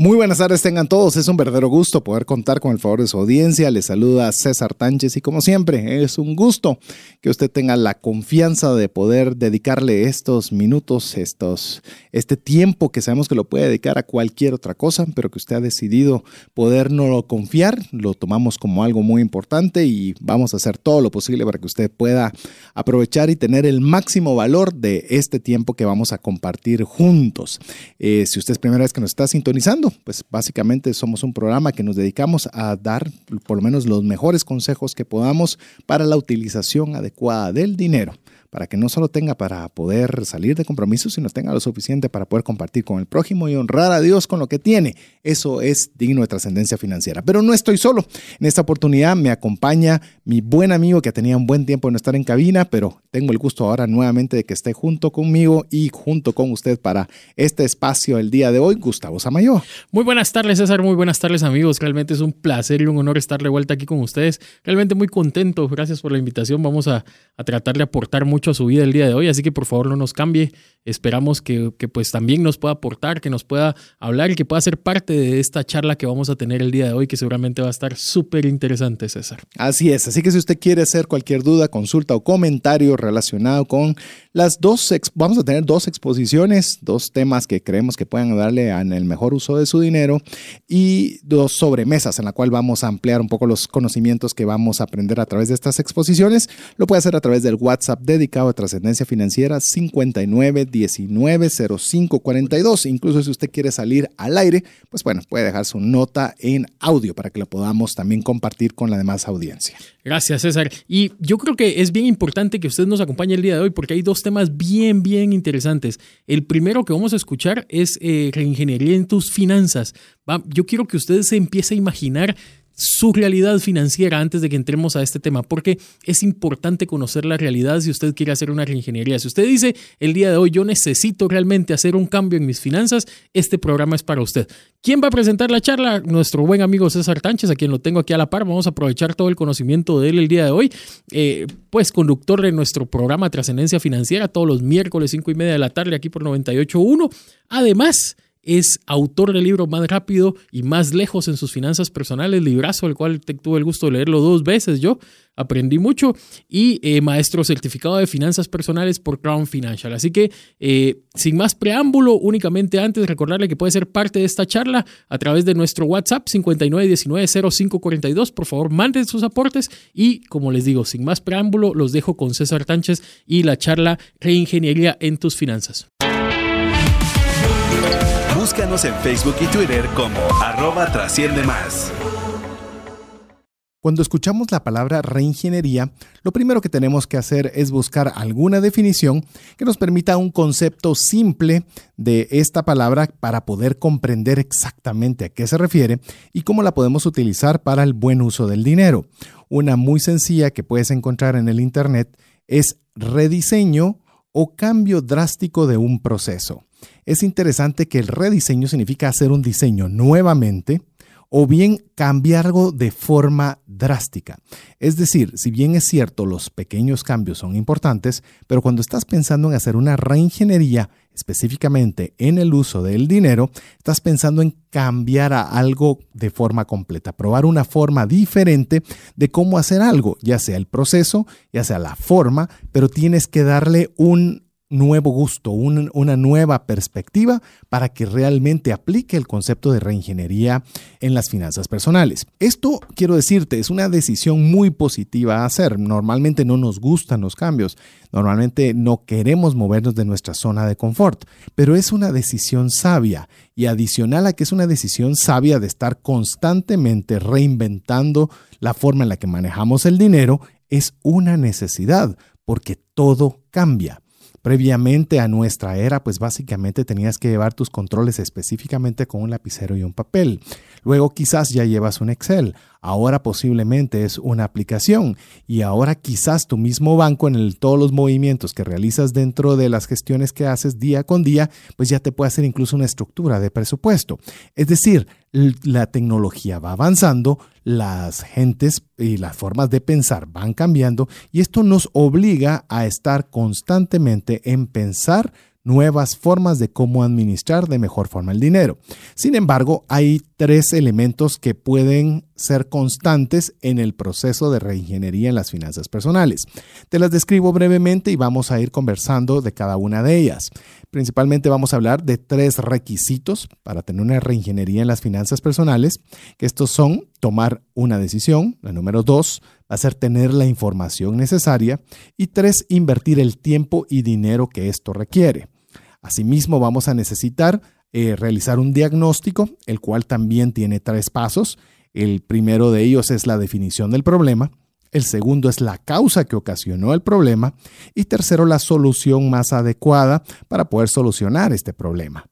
Muy buenas tardes tengan todos, es un verdadero gusto poder contar con el favor de su audiencia. Les saluda César Tánchez y como siempre es un gusto que usted tenga la confianza de poder dedicarle estos minutos, estos, este tiempo que sabemos que lo puede dedicar a cualquier otra cosa, pero que usted ha decidido podernos confiar, lo tomamos como algo muy importante y vamos a hacer todo lo posible para que usted pueda aprovechar y tener el máximo valor de este tiempo que vamos a compartir juntos. Eh, si usted es primera vez que nos está sintonizando, pues básicamente somos un programa que nos dedicamos a dar por lo menos los mejores consejos que podamos para la utilización adecuada del dinero para que no solo tenga para poder salir de compromisos, sino tenga lo suficiente para poder compartir con el prójimo y honrar a Dios con lo que tiene. Eso es digno de trascendencia financiera. Pero no estoy solo. En esta oportunidad me acompaña mi buen amigo que tenía un buen tiempo de no estar en cabina, pero tengo el gusto ahora nuevamente de que esté junto conmigo y junto con usted para este espacio el día de hoy, Gustavo Samayo. Muy buenas tardes, César. Muy buenas tardes, amigos. Realmente es un placer y un honor estar de vuelta aquí con ustedes. Realmente muy contento. Gracias por la invitación. Vamos a, a tratar de aportar mucho a su vida el día de hoy, así que por favor no nos cambie. Esperamos que, que, pues también nos pueda aportar, que nos pueda hablar y que pueda ser parte de esta charla que vamos a tener el día de hoy, que seguramente va a estar súper interesante, César. Así es, así que si usted quiere hacer cualquier duda, consulta o comentario relacionado con las dos, vamos a tener dos exposiciones, dos temas que creemos que puedan darle en el mejor uso de su dinero y dos sobremesas en la cual vamos a ampliar un poco los conocimientos que vamos a aprender a través de estas exposiciones. Lo puede hacer a través del WhatsApp dedicado a trascendencia financiera 59 190542. Incluso si usted quiere salir al aire, pues bueno, puede dejar su nota en audio para que la podamos también compartir con la demás audiencia. Gracias, César. Y yo creo que es bien importante que usted nos acompañe el día de hoy porque hay dos temas bien, bien interesantes. El primero que vamos a escuchar es eh, reingeniería en tus finanzas. Yo quiero que usted se empiece a imaginar su realidad financiera antes de que entremos a este tema, porque es importante conocer la realidad si usted quiere hacer una reingeniería. Si usted dice el día de hoy yo necesito realmente hacer un cambio en mis finanzas, este programa es para usted. ¿Quién va a presentar la charla? Nuestro buen amigo César Tánchez, a quien lo tengo aquí a la par. Vamos a aprovechar todo el conocimiento de él el día de hoy. Eh, pues conductor de nuestro programa Trascendencia Financiera todos los miércoles 5 y media de la tarde aquí por 98.1. Además, es autor del libro Más rápido y más lejos en sus finanzas personales, librazo, el cual tuve el gusto de leerlo dos veces yo, aprendí mucho, y eh, maestro certificado de finanzas personales por Crown Financial. Así que, eh, sin más preámbulo, únicamente antes recordarle que puede ser parte de esta charla a través de nuestro WhatsApp 59190542. Por favor, manden sus aportes y, como les digo, sin más preámbulo, los dejo con César Tánchez y la charla Reingeniería en tus finanzas. Búscanos en Facebook y Twitter como arroba trasciende más. Cuando escuchamos la palabra reingeniería, lo primero que tenemos que hacer es buscar alguna definición que nos permita un concepto simple de esta palabra para poder comprender exactamente a qué se refiere y cómo la podemos utilizar para el buen uso del dinero. Una muy sencilla que puedes encontrar en el Internet es rediseño o cambio drástico de un proceso. Es interesante que el rediseño significa hacer un diseño nuevamente o bien cambiar algo de forma drástica. Es decir, si bien es cierto, los pequeños cambios son importantes, pero cuando estás pensando en hacer una reingeniería, específicamente en el uso del dinero, estás pensando en cambiar algo de forma completa, probar una forma diferente de cómo hacer algo, ya sea el proceso, ya sea la forma, pero tienes que darle un nuevo gusto, una nueva perspectiva para que realmente aplique el concepto de reingeniería en las finanzas personales. Esto, quiero decirte, es una decisión muy positiva a hacer. Normalmente no nos gustan los cambios, normalmente no queremos movernos de nuestra zona de confort, pero es una decisión sabia y adicional a que es una decisión sabia de estar constantemente reinventando la forma en la que manejamos el dinero, es una necesidad porque todo cambia. Previamente a nuestra era, pues básicamente tenías que llevar tus controles específicamente con un lapicero y un papel. Luego quizás ya llevas un Excel. ahora posiblemente es una aplicación y ahora quizás tu mismo banco en todos los movimientos que realizas dentro de las gestiones que haces día con día, pues ya te puede hacer incluso una estructura de presupuesto. Es decir, la tecnología va avanzando, las gentes y las formas de pensar van cambiando y esto nos obliga a estar constantemente en pensar nuevas formas de cómo administrar de mejor forma el dinero. Sin embargo, hay tres elementos que pueden ser constantes en el proceso de reingeniería en las finanzas personales. Te las describo brevemente y vamos a ir conversando de cada una de ellas. Principalmente vamos a hablar de tres requisitos para tener una reingeniería en las finanzas personales, que estos son tomar una decisión, la número dos, ser tener la información necesaria y tres, invertir el tiempo y dinero que esto requiere. Asimismo, vamos a necesitar eh, realizar un diagnóstico, el cual también tiene tres pasos. El primero de ellos es la definición del problema, el segundo es la causa que ocasionó el problema y tercero la solución más adecuada para poder solucionar este problema.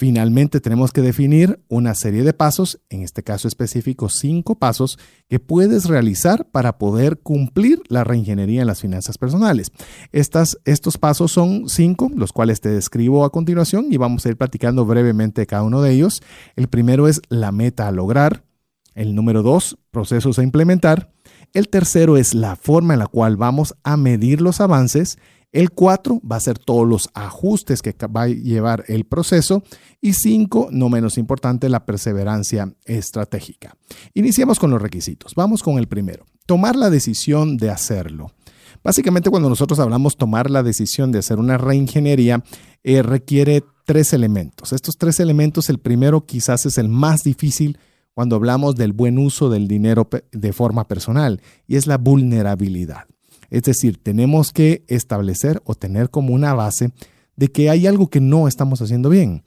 Finalmente tenemos que definir una serie de pasos, en este caso específico cinco pasos, que puedes realizar para poder cumplir la reingeniería en las finanzas personales. Estas, estos pasos son cinco, los cuales te describo a continuación y vamos a ir platicando brevemente cada uno de ellos. El primero es la meta a lograr. El número dos, procesos a implementar. El tercero es la forma en la cual vamos a medir los avances. El 4 va a ser todos los ajustes que va a llevar el proceso. Y 5, no menos importante, la perseverancia estratégica. Iniciamos con los requisitos. Vamos con el primero. Tomar la decisión de hacerlo. Básicamente cuando nosotros hablamos tomar la decisión de hacer una reingeniería, eh, requiere tres elementos. Estos tres elementos, el primero quizás es el más difícil cuando hablamos del buen uso del dinero de forma personal y es la vulnerabilidad. Es decir, tenemos que establecer o tener como una base de que hay algo que no estamos haciendo bien.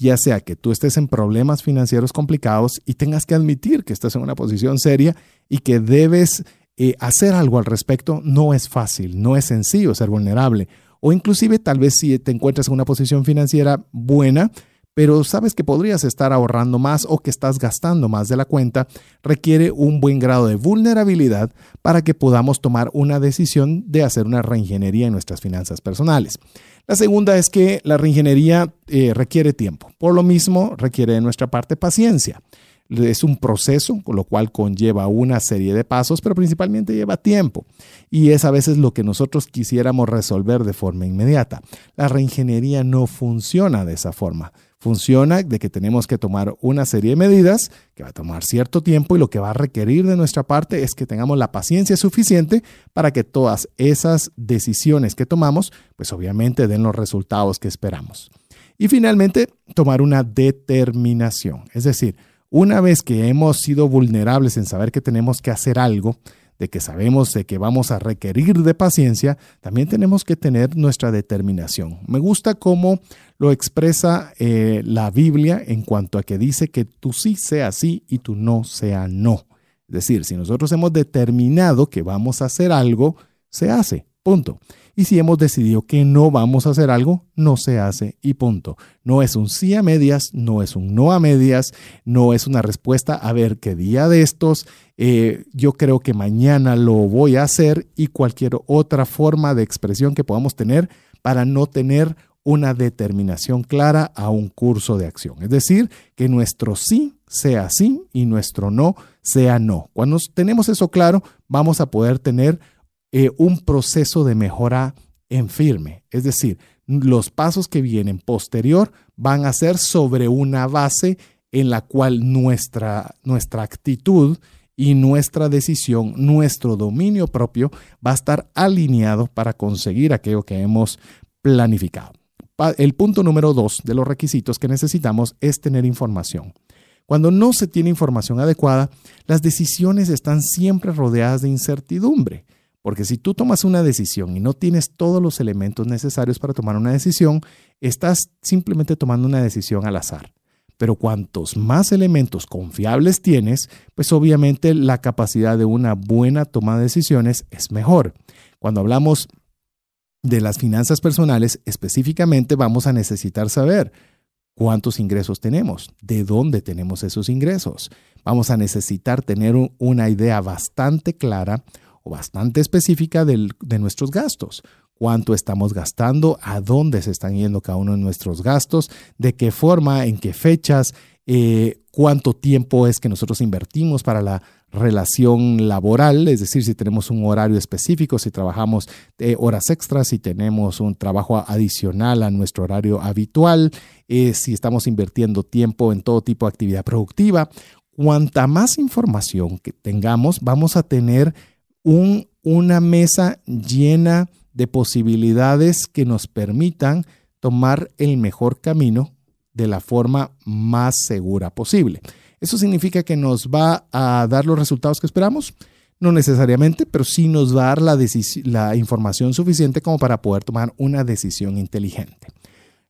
Ya sea que tú estés en problemas financieros complicados y tengas que admitir que estás en una posición seria y que debes eh, hacer algo al respecto, no es fácil, no es sencillo ser vulnerable. O inclusive tal vez si te encuentras en una posición financiera buena, pero sabes que podrías estar ahorrando más o que estás gastando más de la cuenta, requiere un buen grado de vulnerabilidad para que podamos tomar una decisión de hacer una reingeniería en nuestras finanzas personales. La segunda es que la reingeniería eh, requiere tiempo. Por lo mismo, requiere de nuestra parte paciencia. Es un proceso, con lo cual conlleva una serie de pasos, pero principalmente lleva tiempo. Y es a veces lo que nosotros quisiéramos resolver de forma inmediata. La reingeniería no funciona de esa forma funciona de que tenemos que tomar una serie de medidas que va a tomar cierto tiempo y lo que va a requerir de nuestra parte es que tengamos la paciencia suficiente para que todas esas decisiones que tomamos, pues obviamente den los resultados que esperamos. Y finalmente, tomar una determinación. Es decir, una vez que hemos sido vulnerables en saber que tenemos que hacer algo, de que sabemos de que vamos a requerir de paciencia, también tenemos que tener nuestra determinación. Me gusta cómo lo expresa eh, la Biblia en cuanto a que dice que tú sí sea sí y tú no sea no. Es decir, si nosotros hemos determinado que vamos a hacer algo, se hace, punto. Y si hemos decidido que no vamos a hacer algo, no se hace y punto. No es un sí a medias, no es un no a medias, no es una respuesta a ver qué día de estos, eh, yo creo que mañana lo voy a hacer y cualquier otra forma de expresión que podamos tener para no tener una determinación clara a un curso de acción. Es decir, que nuestro sí sea sí y nuestro no sea no. Cuando tenemos eso claro, vamos a poder tener eh, un proceso de mejora en firme. Es decir, los pasos que vienen posterior van a ser sobre una base en la cual nuestra, nuestra actitud y nuestra decisión, nuestro dominio propio va a estar alineado para conseguir aquello que hemos planificado. El punto número dos de los requisitos que necesitamos es tener información. Cuando no se tiene información adecuada, las decisiones están siempre rodeadas de incertidumbre. Porque si tú tomas una decisión y no tienes todos los elementos necesarios para tomar una decisión, estás simplemente tomando una decisión al azar. Pero cuantos más elementos confiables tienes, pues obviamente la capacidad de una buena toma de decisiones es mejor. Cuando hablamos de las finanzas personales, específicamente vamos a necesitar saber cuántos ingresos tenemos, de dónde tenemos esos ingresos. vamos a necesitar tener una idea bastante clara o bastante específica de nuestros gastos. Cuánto estamos gastando, a dónde se están yendo cada uno de nuestros gastos, de qué forma, en qué fechas, eh, cuánto tiempo es que nosotros invertimos para la relación laboral, es decir, si tenemos un horario específico, si trabajamos eh, horas extras, si tenemos un trabajo adicional a nuestro horario habitual, eh, si estamos invirtiendo tiempo en todo tipo de actividad productiva. Cuanta más información que tengamos, vamos a tener un, una mesa llena de posibilidades que nos permitan tomar el mejor camino de la forma más segura posible. ¿Eso significa que nos va a dar los resultados que esperamos? No necesariamente, pero sí nos va a dar la, información suficiente como para poder tomar una decisión inteligente.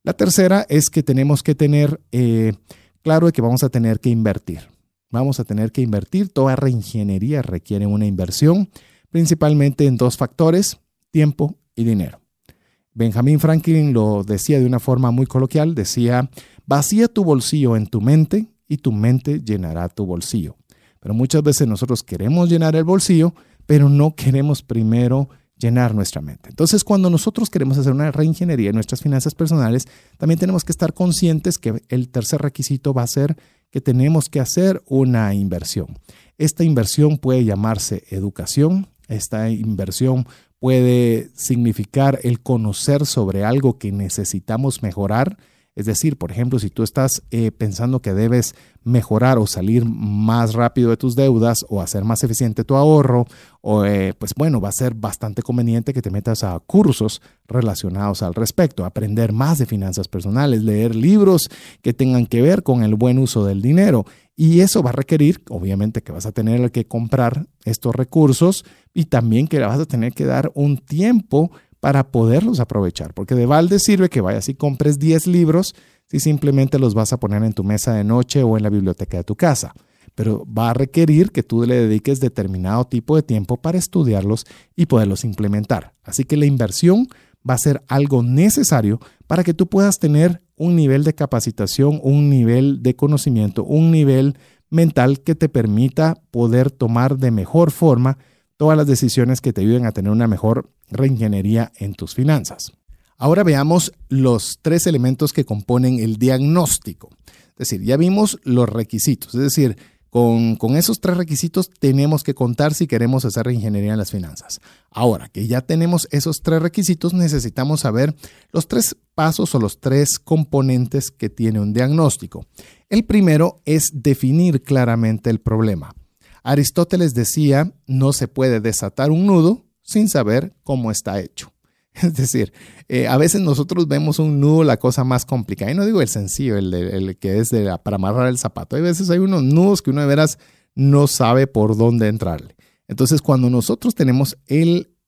La tercera es que tenemos que tener eh, claro que vamos a tener que invertir. Vamos a tener que invertir. Toda reingeniería requiere una inversión, principalmente en dos factores, tiempo y dinero. Benjamin Franklin lo decía de una forma muy coloquial, decía, vacía tu bolsillo en tu mente y tu mente llenará tu bolsillo. Pero muchas veces nosotros queremos llenar el bolsillo, pero no queremos primero llenar nuestra mente. Entonces, cuando nosotros queremos hacer una reingeniería en nuestras finanzas personales, también tenemos que estar conscientes que el tercer requisito va a ser que tenemos que hacer una inversión. Esta inversión puede llamarse educación, esta inversión puede significar el conocer sobre algo que necesitamos mejorar. Es decir, por ejemplo, si tú estás eh, pensando que debes mejorar o salir más rápido de tus deudas o hacer más eficiente tu ahorro, o, eh, pues bueno, va a ser bastante conveniente que te metas a cursos relacionados al respecto, aprender más de finanzas personales, leer libros que tengan que ver con el buen uso del dinero. Y eso va a requerir, obviamente, que vas a tener que comprar estos recursos y también que vas a tener que dar un tiempo para poderlos aprovechar, porque de balde sirve que vayas y compres 10 libros si simplemente los vas a poner en tu mesa de noche o en la biblioteca de tu casa. Pero va a requerir que tú le dediques determinado tipo de tiempo para estudiarlos y poderlos implementar. Así que la inversión va a ser algo necesario para que tú puedas tener un nivel de capacitación, un nivel de conocimiento, un nivel mental que te permita poder tomar de mejor forma todas las decisiones que te ayuden a tener una mejor reingeniería en tus finanzas. Ahora veamos los tres elementos que componen el diagnóstico. Es decir, ya vimos los requisitos, es decir, con, esos tres requisitos tenemos que contar si queremos hacer ingeniería en las finanzas. Ahora que ya tenemos esos tres requisitos, necesitamos saber los tres pasos o los tres componentes que tiene un diagnóstico. El primero es definir claramente el problema. Aristóteles decía, no se puede desatar un nudo sin saber cómo está hecho. Es decir, eh, a veces nosotros vemos un nudo la cosa más complicada. Y no digo el sencillo, el, que es para amarrar el zapato. Hay veces hay unos nudos que uno de veras no sabe por dónde entrarle. Entonces, cuando nosotros tenemos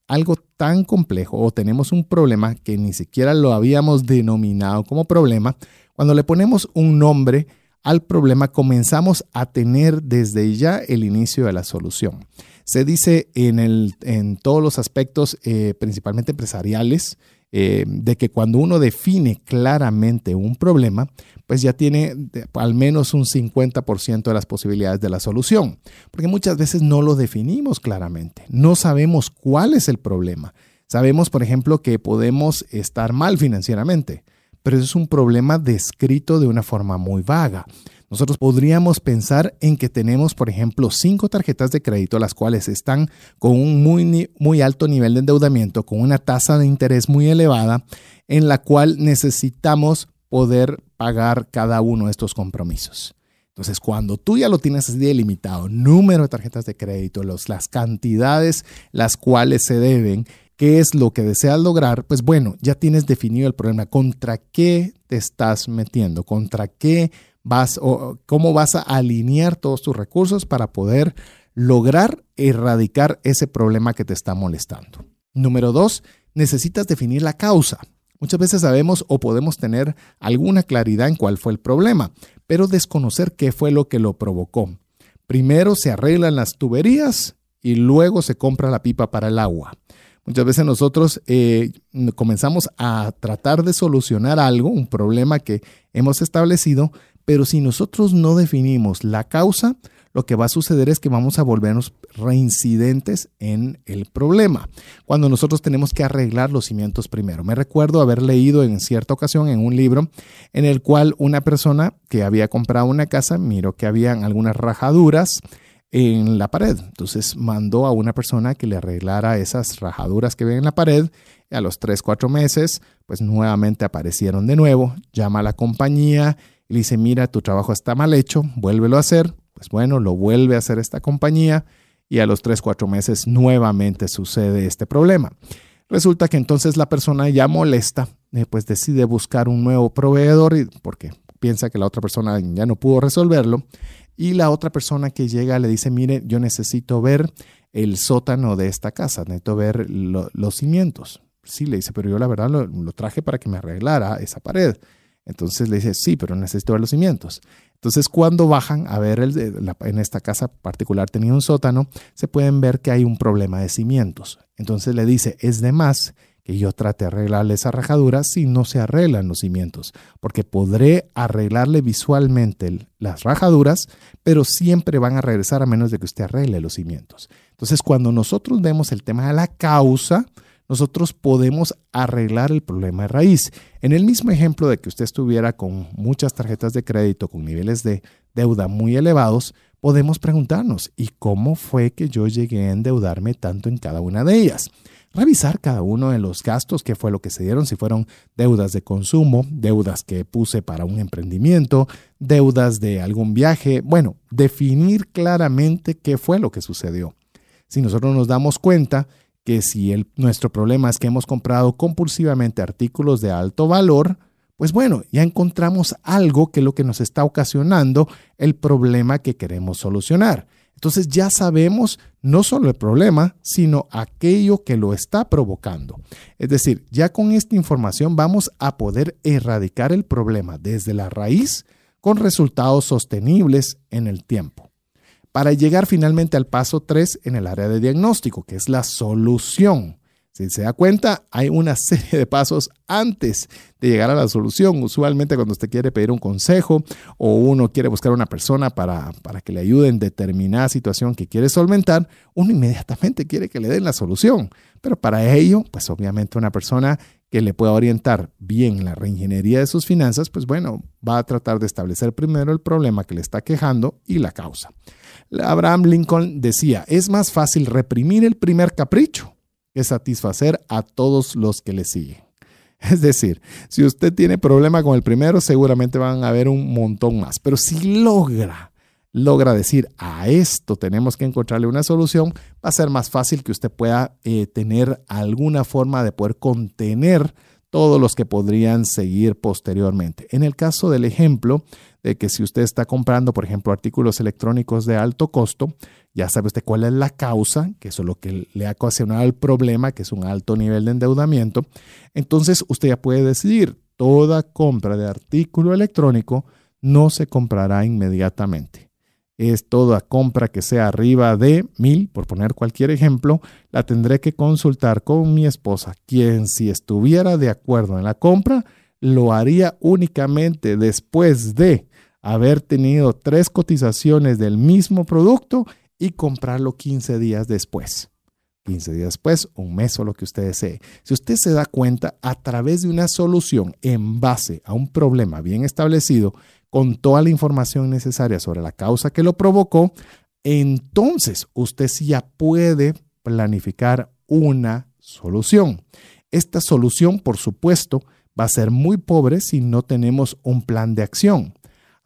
algo tan complejo o tenemos un problema que ni siquiera lo habíamos denominado como problema, cuando le ponemos un nombre al problema, comenzamos a tener desde ya el inicio de la solución. Se dice en, todos los aspectos, eh, principalmente empresariales, eh, de que cuando uno define claramente un problema, pues ya tiene al menos un 50% de las posibilidades de la solución, porque muchas veces no lo definimos claramente, no sabemos cuál es el problema. Sabemos, por ejemplo, que podemos estar mal financieramente, pero eso es un problema descrito de una forma muy vaga. Nosotros podríamos pensar en que tenemos, por ejemplo, cinco tarjetas de crédito, las cuales están con un muy, muy alto nivel de endeudamiento, con una tasa de interés muy elevada, en la cual necesitamos poder pagar cada uno de estos compromisos. Entonces, cuando tú ya lo tienes delimitado, número de tarjetas de crédito, los, las cantidades las cuales se deben, qué es lo que deseas lograr, pues bueno, ya tienes definido el problema, contra qué te estás metiendo, contra qué vas o cómo vas a alinear todos tus recursos para poder lograr erradicar ese problema que te está molestando. Número dos, necesitas definir la causa. Muchas veces sabemos o podemos tener alguna claridad en cuál fue el problema, pero desconocer qué fue lo que lo provocó. Primero se arreglan las tuberías y luego se compra la pipa para el agua. Muchas veces nosotros eh, comenzamos a tratar de solucionar algo, un problema que hemos establecido, pero si nosotros no definimos la causa, lo que va a suceder es que vamos a volvernos reincidentes en el problema, cuando nosotros tenemos que arreglar los cimientos primero. Me recuerdo haber leído en cierta ocasión en un libro en el cual una persona que había comprado una casa miró que habían algunas rajaduras en la pared. Entonces mandó a una persona que le arreglara esas rajaduras que ven en la pared. Y a los 3, 4 meses, pues nuevamente aparecieron de nuevo. Llama a la compañía y le dice, mira, tu trabajo está mal hecho, vuélvelo a hacer. Pues bueno, lo vuelve a hacer esta compañía y a los 3, 4 meses nuevamente sucede este problema. Resulta que entonces la persona ya molesta, eh, pues decide buscar un nuevo proveedor porque piensa que la otra persona ya no pudo resolverlo y la otra persona que llega le dice, mire, yo necesito ver el sótano de esta casa, necesito ver los cimientos. Sí, le dice, pero yo la verdad lo, traje para que me arreglara esa pared. Entonces le dice, sí, pero necesito ver los cimientos. Entonces cuando bajan a ver en esta casa particular tenía un sótano, se pueden ver que hay un problema de cimientos. Entonces le dice, es de más que yo trate de arreglarle esa rajadura si no se arreglan los cimientos, porque podré arreglarle visualmente las rajaduras, pero siempre van a regresar a menos de que usted arregle los cimientos. Entonces, cuando nosotros vemos el tema de la causa, nosotros podemos arreglar el problema de raíz. En el mismo ejemplo de que usted estuviera con muchas tarjetas de crédito con niveles de deuda muy elevados, podemos preguntarnos, ¿y cómo fue que yo llegué a endeudarme tanto en cada una de ellas? Revisar cada uno de los gastos, qué fue lo que se dieron, si fueron deudas de consumo, deudas que puse para un emprendimiento, deudas de algún viaje, bueno, definir claramente qué fue lo que sucedió. Si nosotros nos damos cuenta que si nuestro problema es que hemos comprado compulsivamente artículos de alto valor, pues bueno, ya encontramos algo que es lo que nos está ocasionando el problema que queremos solucionar. Entonces ya sabemos no solo el problema, sino aquello que lo está provocando. Es decir, ya con esta información vamos a poder erradicar el problema desde la raíz con resultados sostenibles en el tiempo. Para llegar finalmente al paso 3 en el área de diagnóstico, que es la solución. Si se da cuenta, hay una serie de pasos antes de llegar a la solución. Usualmente cuando usted quiere pedir un consejo o uno quiere buscar una persona para, para que le ayude en determinada situación que quiere solventar, uno inmediatamente quiere que le den la solución. Pero para ello, pues obviamente una persona que le pueda orientar bien la reingeniería de sus finanzas, pues bueno, va a tratar de establecer primero el problema que le está quejando y la causa. Abraham Lincoln decía, es más fácil reprimir el primer capricho satisfacer a todos los que le siguen. Es decir, si usted tiene problema con el primero, seguramente van a haber un montón más. Pero si logra, logra decir a esto tenemos que encontrarle una solución, va a ser más fácil que usted pueda eh, tener alguna forma de poder contener todos los que podrían seguir posteriormente. En el caso del ejemplo de que si usted está comprando, por ejemplo, artículos electrónicos de alto costo, ya sabe usted cuál es la causa, que eso es lo que le ha ocasionado el problema, que es un alto nivel de endeudamiento. Entonces usted ya puede decidir, toda compra de artículo electrónico no se comprará inmediatamente. Es toda compra que sea arriba de mil, por poner cualquier ejemplo, la tendré que consultar con mi esposa, quien si estuviera de acuerdo en la compra, lo haría únicamente después de haber tenido tres cotizaciones del mismo producto y comprarlo 15 días después. 15 días después, un mes o lo que usted desee. Si usted se da cuenta, a través de una solución en base a un problema bien establecido, con toda la información necesaria sobre la causa que lo provocó, entonces usted ya puede planificar una solución. Esta solución, por supuesto, va a ser muy pobre si no tenemos un plan de acción.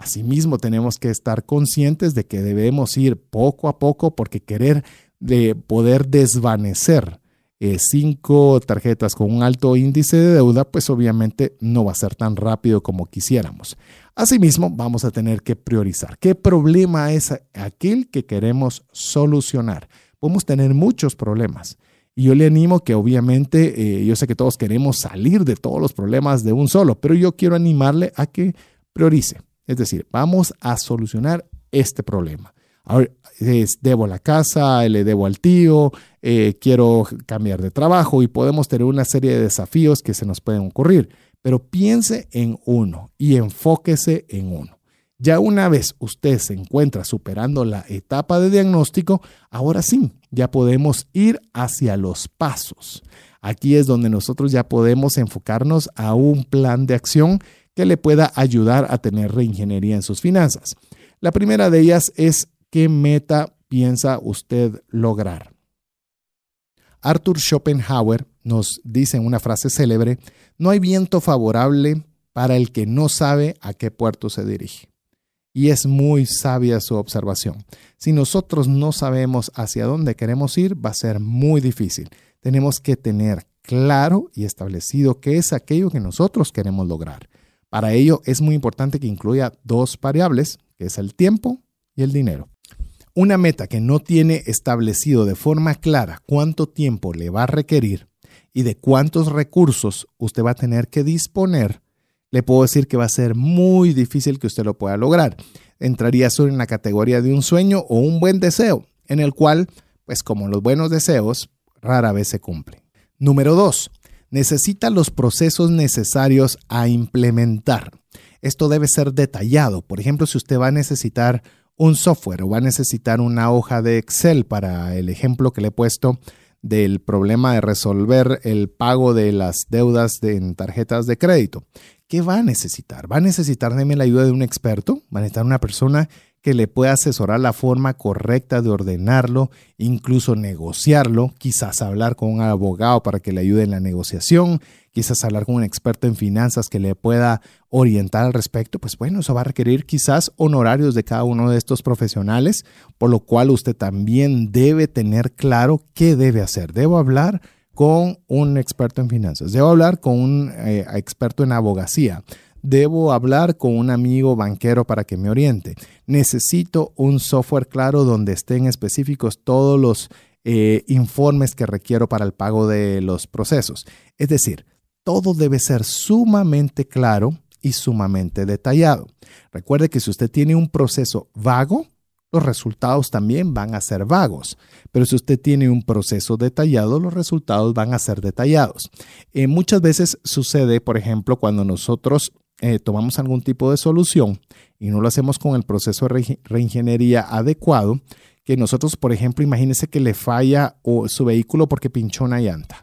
Asimismo, tenemos que estar conscientes de que debemos ir poco a poco porque querer de poder desvanecer eh, cinco tarjetas con un alto índice de deuda, pues obviamente no va a ser tan rápido como quisiéramos. Asimismo, vamos a tener que priorizar qué problema es aquel que queremos solucionar. Podemos tener muchos problemas. Y yo le animo que obviamente, eh, yo sé que todos queremos salir de todos los problemas de un solo, pero yo quiero animarle a que priorice. Es decir, vamos a solucionar este problema. Ahora, debo la casa, le debo al tío, eh, quiero cambiar de trabajo y podemos tener una serie de desafíos que se nos pueden ocurrir. Pero piense en uno y enfóquese en uno. Ya una vez usted se encuentra superando la etapa de diagnóstico, ahora sí, ya podemos ir hacia los pasos. Aquí es donde nosotros ya podemos enfocarnos a un plan de acción que le pueda ayudar a tener reingeniería en sus finanzas. La primera de ellas es qué meta piensa usted lograr. Arthur Schopenhauer nos dice en una frase célebre, no hay viento favorable para el que no sabe a qué puerto se dirige. Y es muy sabia su observación. Si nosotros no sabemos hacia dónde queremos ir, va a ser muy difícil. Tenemos que tener claro y establecido qué es aquello que nosotros queremos lograr. Para ello es muy importante que incluya dos variables, que es el tiempo y el dinero. Una meta que no tiene establecido de forma clara cuánto tiempo le va a requerir y de cuántos recursos usted va a tener que disponer, le puedo decir que va a ser muy difícil que usted lo pueda lograr. Entraría solo en la categoría de un sueño o un buen deseo, en el cual, pues como los buenos deseos, rara vez se cumplen. Número dos, necesita los procesos necesarios a implementar. Esto debe ser detallado. Por ejemplo, si usted va a necesitar un software o va a necesitar una hoja de Excel para el ejemplo que le he puesto del problema de resolver el pago de las deudas en tarjetas de crédito. ¿Qué va a necesitar? ¿Va a necesitar de la ayuda de un experto? ¿Va a necesitar una persona que le pueda asesorar la forma correcta de ordenarlo, incluso negociarlo, quizás hablar con un abogado para que le ayude en la negociación, quizás hablar con un experto en finanzas que le pueda orientar al respecto, pues bueno, eso va a requerir quizás honorarios de cada uno de estos profesionales, por lo cual usted también debe tener claro qué debe hacer. Debo hablar con un experto en finanzas, debo hablar con un eh, experto en abogacía, debo hablar con un amigo banquero para que me oriente, necesito un software claro donde estén específicos todos los eh, informes que requiero para el pago de los procesos. Es decir, todo debe ser sumamente claro y sumamente detallado. Recuerde que si usted tiene un proceso vago, los resultados también van a ser vagos. Pero si usted tiene un proceso detallado, los resultados van a ser detallados. Eh, muchas veces sucede, por ejemplo, cuando nosotros eh, tomamos algún tipo de solución y no lo hacemos con el proceso de reingeniería adecuado, que nosotros, por ejemplo, imagínese que le falla su vehículo porque pinchó una llanta.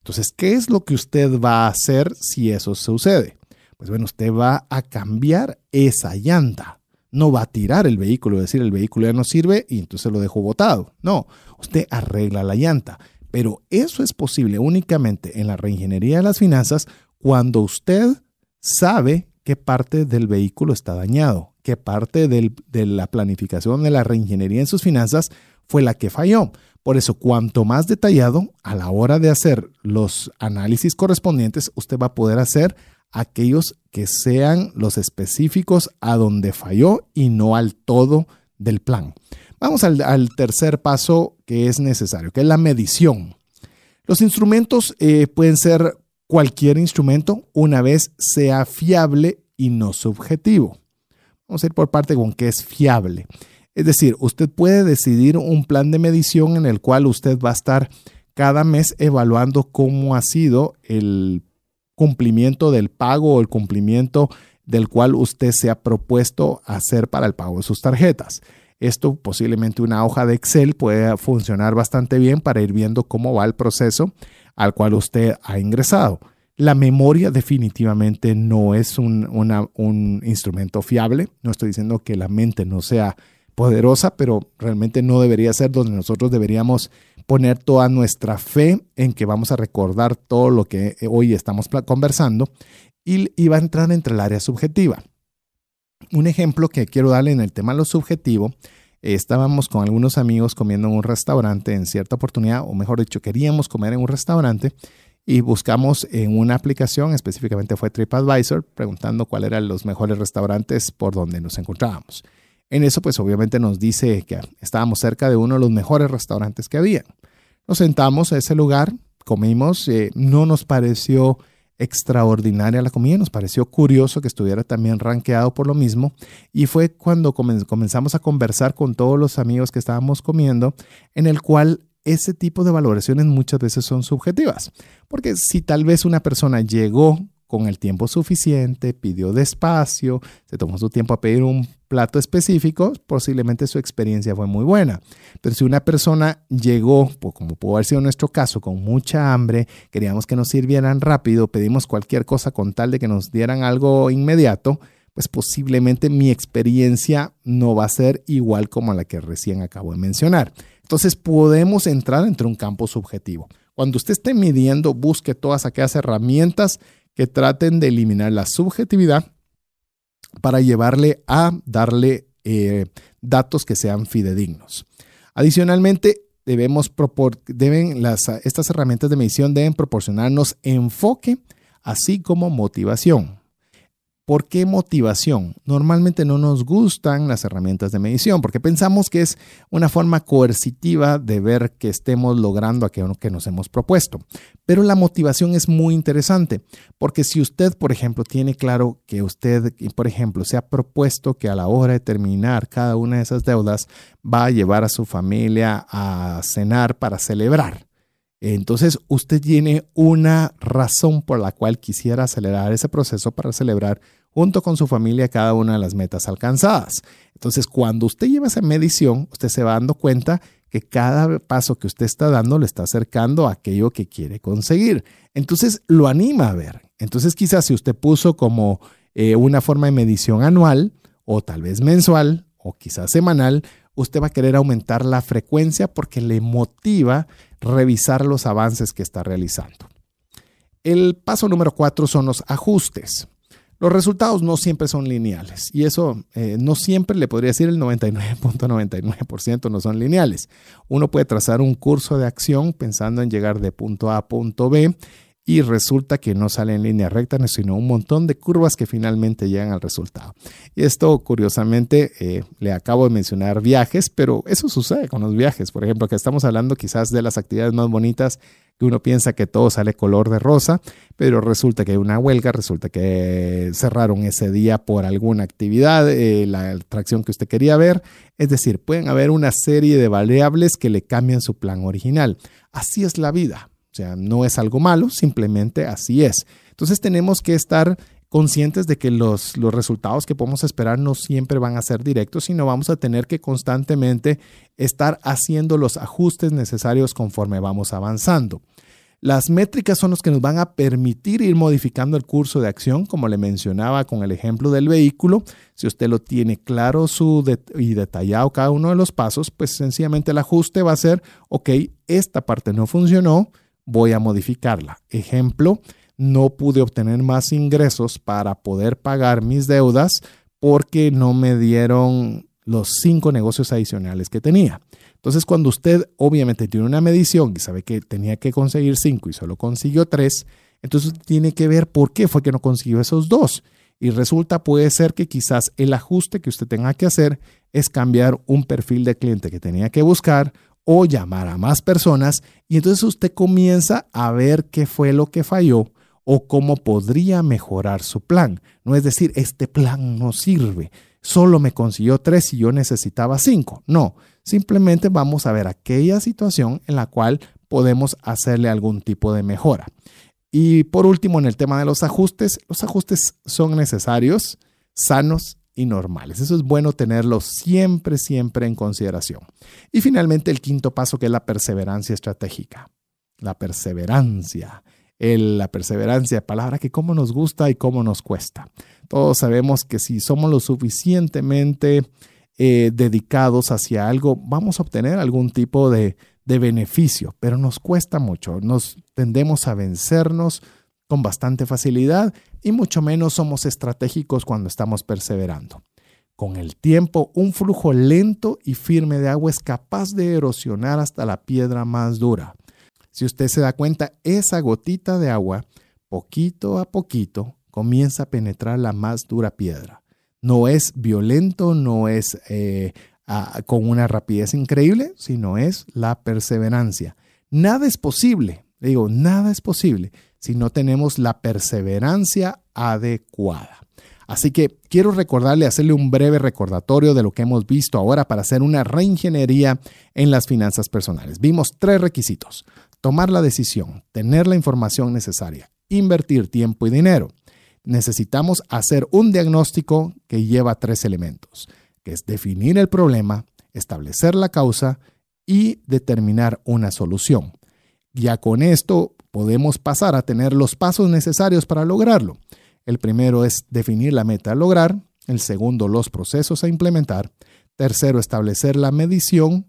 Entonces, ¿qué es lo que usted va a hacer si eso sucede? Pues bueno, usted va a cambiar esa llanta no va a tirar el vehículo, es decir, el vehículo ya no sirve y entonces lo dejo botado. No, usted arregla la llanta. Pero eso es posible únicamente en la reingeniería de las finanzas cuando usted sabe qué parte del vehículo está dañado, qué parte de la planificación de la reingeniería en sus finanzas fue la que falló. Por eso, cuanto más detallado a la hora de hacer los análisis correspondientes, usted va a poder hacer aquellos que sean los específicos a donde falló y no al todo del plan. Vamos al, tercer paso que es necesario, que es la medición. Los instrumentos eh, pueden ser cualquier instrumento una vez sea fiable y no subjetivo. Vamos a ir por parte con que es fiable. Es decir, usted puede decidir un plan de medición en el cual usted va a estar cada mes evaluando cómo ha sido el cumplimiento del pago o el cumplimiento del cual usted se ha propuesto hacer para el pago de sus tarjetas. Esto posiblemente una hoja de Excel puede funcionar bastante bien para ir viendo cómo va el proceso al cual usted ha ingresado. La memoria definitivamente no es un, un instrumento fiable. No estoy diciendo que la mente no sea poderosa, pero realmente no debería ser donde nosotros deberíamos poner toda nuestra fe en que vamos a recordar todo lo que hoy estamos conversando y, va a entrar entre el área subjetiva. Un ejemplo que quiero darle en el tema lo subjetivo, estábamos con algunos amigos comiendo en un restaurante en cierta oportunidad, o mejor dicho, queríamos comer en un restaurante y buscamos en una aplicación, específicamente fue TripAdvisor, preguntando cuáles eran los mejores restaurantes por donde nos encontrábamos. En eso, pues obviamente nos dice que estábamos cerca de uno de los mejores restaurantes que había. Nos sentamos a ese lugar, comimos, eh, no nos pareció extraordinaria la comida, nos pareció curioso que estuviera también rankeado por lo mismo. Y fue cuando comenzamos a conversar con todos los amigos que estábamos comiendo, en el cual ese tipo de valoraciones muchas veces son subjetivas, porque si tal vez una persona llegó con el tiempo suficiente, pidió despacio, se tomó su tiempo a pedir un plato específico, posiblemente su experiencia fue muy buena. Pero si una persona llegó, pues, como pudo haber sido nuestro caso, con mucha hambre, queríamos que nos sirvieran rápido, pedimos cualquier cosa con tal de que nos dieran algo inmediato, pues posiblemente mi experiencia no va a ser igual como la que recién acabo de mencionar. Entonces podemos entrar entre un campo subjetivo. Cuando usted esté midiendo, busque todas aquellas herramientas que traten de eliminar la subjetividad para llevarle a darle eh, datos que sean fidedignos. Adicionalmente, debemos deben las, estas herramientas de medición deben proporcionarnos enfoque, así como motivación. ¿Por qué motivación? Normalmente no nos gustan las herramientas de medición porque pensamos que es una forma coercitiva de ver que estemos logrando aquello que nos hemos propuesto. Pero la motivación es muy interesante porque si usted, por ejemplo, tiene claro que usted, por ejemplo, se ha propuesto que a la hora de terminar cada una de esas deudas va a llevar a su familia a cenar para celebrar. Entonces, usted tiene una razón por la cual quisiera acelerar ese proceso para celebrar junto con su familia cada una de las metas alcanzadas. Entonces, cuando usted lleva esa medición, usted se va dando cuenta que cada paso que usted está dando le está acercando a aquello que quiere conseguir. Entonces, lo anima a ver. Entonces, quizás si usted puso como eh, una forma de medición anual o tal vez mensual o quizás semanal, usted va a querer aumentar la frecuencia porque le motiva revisar los avances que está realizando. El paso número cuatro son los ajustes. Los resultados no siempre son lineales y eso eh, no siempre le podría decir el 99.99% no son lineales. Uno puede trazar un curso de acción pensando en llegar de punto A a punto B y resulta que no sale en línea recta, sino un montón de curvas que finalmente llegan al resultado. Y esto, curiosamente, eh, le acabo de mencionar viajes, pero eso sucede con los viajes. Por ejemplo, que estamos hablando quizás de las actividades más bonitas que uno piensa que todo sale color de rosa, pero resulta que hay una huelga, resulta que cerraron ese día por alguna actividad, eh, la atracción que usted quería ver. Es decir, pueden haber una serie de variables que le cambian su plan original. Así es la vida. O sea, no es algo malo, simplemente así es. Entonces tenemos que estar conscientes de que los, los, resultados que podemos esperar no siempre van a ser directos, sino vamos a tener que constantemente estar haciendo los ajustes necesarios conforme vamos avanzando. Las métricas son los que nos van a permitir ir modificando el curso de acción, como le mencionaba con el ejemplo del vehículo. Si usted lo tiene claro su y detallado cada uno de los pasos, pues sencillamente el ajuste va a ser, ok, esta parte no funcionó, voy a modificarla. Ejemplo, no pude obtener más ingresos para poder pagar mis deudas porque no me dieron los cinco negocios adicionales que tenía. Entonces, cuando usted obviamente tiene una medición y sabe que tenía que conseguir cinco y solo consiguió tres, entonces tiene que ver por qué fue que no consiguió esos dos. Y resulta, puede ser que quizás el ajuste que usted tenga que hacer es cambiar un perfil de cliente que tenía que buscar o llamar a más personas y entonces usted comienza a ver qué fue lo que falló o cómo podría mejorar su plan. No es decir, este plan no sirve, solo me consiguió tres y yo necesitaba cinco. No, simplemente vamos a ver aquella situación en la cual podemos hacerle algún tipo de mejora. Y por último, en el tema de los ajustes, los ajustes son necesarios, sanos y normales. Eso es bueno tenerlo siempre, siempre en consideración. Y finalmente, el quinto paso que es la perseverancia estratégica. La perseverancia la perseverancia, palabra que cómo nos gusta y cómo nos cuesta. Todos sabemos que si somos lo suficientemente eh, dedicados hacia algo, vamos a obtener algún tipo de, de beneficio, pero nos cuesta mucho, nos tendemos a vencernos con bastante facilidad y mucho menos somos estratégicos cuando estamos perseverando. Con el tiempo, un flujo lento y firme de agua es capaz de erosionar hasta la piedra más dura. Si usted se da cuenta, esa gotita de agua, poquito a poquito, comienza a penetrar la más dura piedra. No es violento, no es eh, con una rapidez increíble, sino es la perseverancia. Nada es posible, digo, nada es posible si no tenemos la perseverancia adecuada. Así que quiero recordarle, hacerle un breve recordatorio de lo que hemos visto ahora para hacer una reingeniería en las finanzas personales. Vimos tres requisitos tomar la decisión, tener la información necesaria invertir tiempo y dinero. Necesitamos hacer un diagnóstico que lleva tres elementos, que es definir el problema, establecer la causa y determinar una solución. Ya con esto podemos pasar a tener los pasos necesarios para lograrlo. El primero es definir la meta a lograr, el segundo los procesos a implementar, tercero establecer la medición,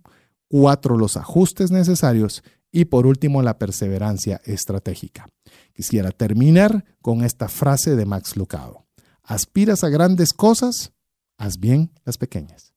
cuatro los ajustes necesarios y por último la perseverancia estratégica. Quisiera terminar con esta frase de Max Lucado. ¿Aspiras a grandes cosas? Haz bien las pequeñas.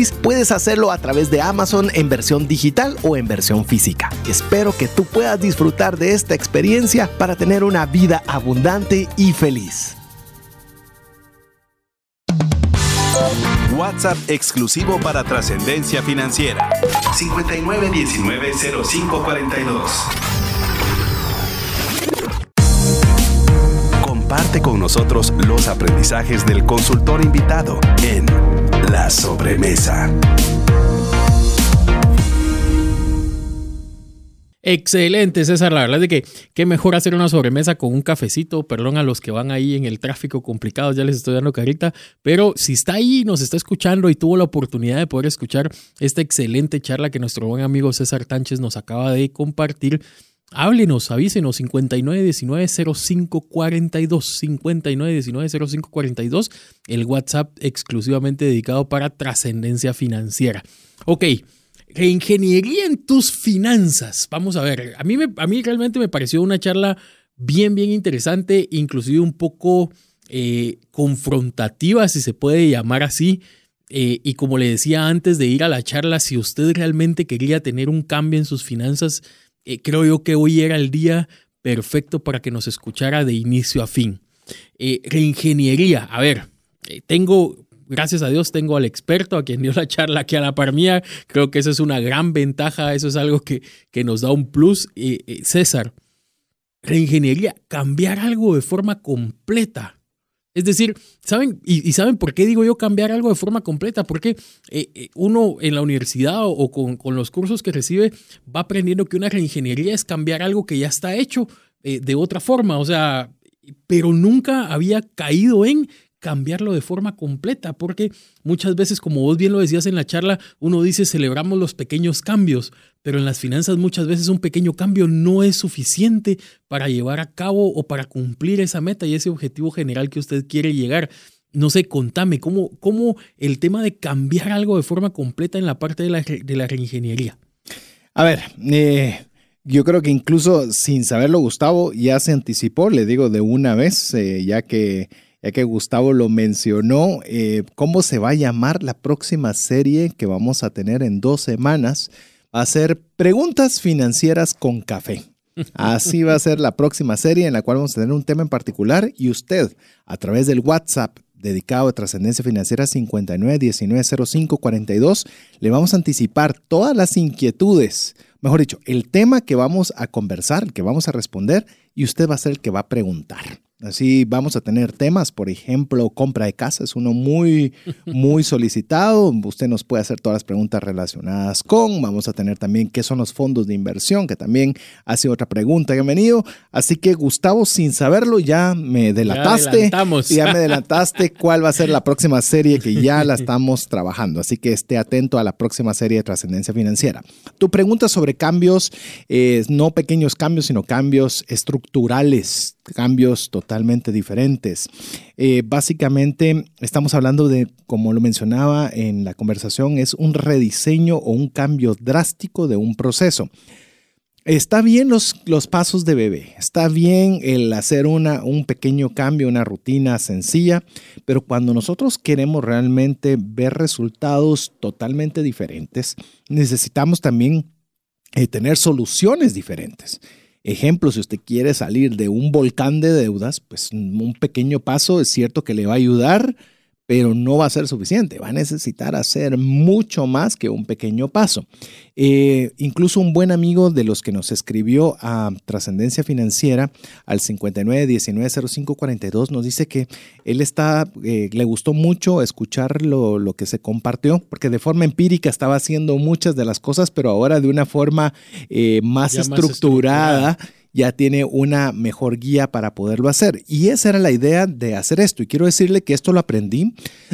puedes hacerlo a través de Amazon en versión digital o en versión física. Espero que tú puedas disfrutar de esta experiencia para tener una vida abundante y feliz. WhatsApp exclusivo para trascendencia financiera. 59190542. Con nosotros los aprendizajes del consultor invitado en La Sobremesa. Excelente, César. La verdad es de que qué mejor hacer una sobremesa con un cafecito. Perdón a los que van ahí en el tráfico complicado, ya les estoy dando carita. Pero si está ahí, nos está escuchando y tuvo la oportunidad de poder escuchar esta excelente charla que nuestro buen amigo César Tánchez nos acaba de compartir, háblenos, avísenos 59190542, 59190542, el WhatsApp exclusivamente dedicado para trascendencia financiera. Ok. Reingeniería en tus finanzas. Vamos a ver, a mí, a mí realmente me pareció una charla bien, bien interesante, inclusive un poco eh, confrontativa, si se puede llamar así. Eh, y como le decía antes de ir a la charla, si usted realmente quería tener un cambio en sus finanzas, eh, creo yo que hoy era el día perfecto para que nos escuchara de inicio a fin. reingeniería, a ver, tengo gracias a Dios tengo al experto, a quien dio la charla aquí a la par mía. Creo que eso es una gran ventaja, eso es algo que, que nos da un plus. César, reingeniería, cambiar algo de forma completa. Es decir, ¿saben? Y, saben por qué digo yo cambiar algo de forma completa? Porque eh, eh, uno en la universidad o, con, los cursos que recibe va aprendiendo que una reingeniería es cambiar algo que ya está hecho eh, de otra forma. O sea, pero nunca había caído en cambiarlo de forma completa, porque muchas veces, como vos bien lo decías en la charla, uno dice celebramos los pequeños cambios, pero en las finanzas muchas veces un pequeño cambio no es suficiente para llevar a cabo o para cumplir esa meta y ese objetivo general que usted quiere llegar. No sé, contame, ¿cómo, cómo el tema de cambiar algo de forma completa en la parte de la, de la reingeniería? A ver, eh, yo creo que incluso sin saberlo, Gustavo ya se anticipó, le digo de una vez, eh, ya que ya que Gustavo lo mencionó, eh, cómo se va a llamar la próxima serie que vamos a tener en dos semanas. Va a ser Preguntas Financieras con Café. Así va a ser la próxima serie en la cual vamos a tener un tema en particular y usted, a través del WhatsApp dedicado a Trascendencia Financiera 59190542, le vamos a anticipar todas las inquietudes, mejor dicho, el tema que vamos a conversar, que vamos a responder y usted va a ser el que va a preguntar. Así vamos a tener temas, por ejemplo, compra de casa es uno muy, muy solicitado. Usted nos puede hacer todas las preguntas relacionadas con. Vamos a tener también qué son los fondos de inversión, que también hace otra pregunta que venido. Así que Gustavo, sin saberlo, ya me delataste. Ya, ya me adelantaste cuál va a ser la próxima serie que ya la estamos trabajando. Así que esté atento a la próxima serie de trascendencia financiera. Tu pregunta sobre cambios, eh, no pequeños cambios, sino cambios estructurales cambios totalmente diferentes. Eh, básicamente estamos hablando de, como lo mencionaba en la conversación, es un rediseño o un cambio drástico de un proceso. Está bien los, los, pasos de bebé, está bien el hacer una, un pequeño cambio, una rutina sencilla, pero cuando nosotros queremos realmente ver resultados totalmente diferentes, necesitamos también eh, tener soluciones diferentes. Ejemplo, si usted quiere salir de un volcán de deudas, pues un pequeño paso es cierto que le va a ayudar pero no va a ser suficiente. Va a necesitar hacer mucho más que un pequeño paso. Eh, incluso un buen amigo de los que nos escribió a Trascendencia Financiera al 59190542 nos dice que él está, eh, le gustó mucho escuchar lo, que se compartió, porque de forma empírica estaba haciendo muchas de las cosas, pero ahora de una forma eh, más, estructurada ya tiene una mejor guía para poderlo hacer. Y esa era la idea de hacer esto. Y quiero decirle que esto lo aprendí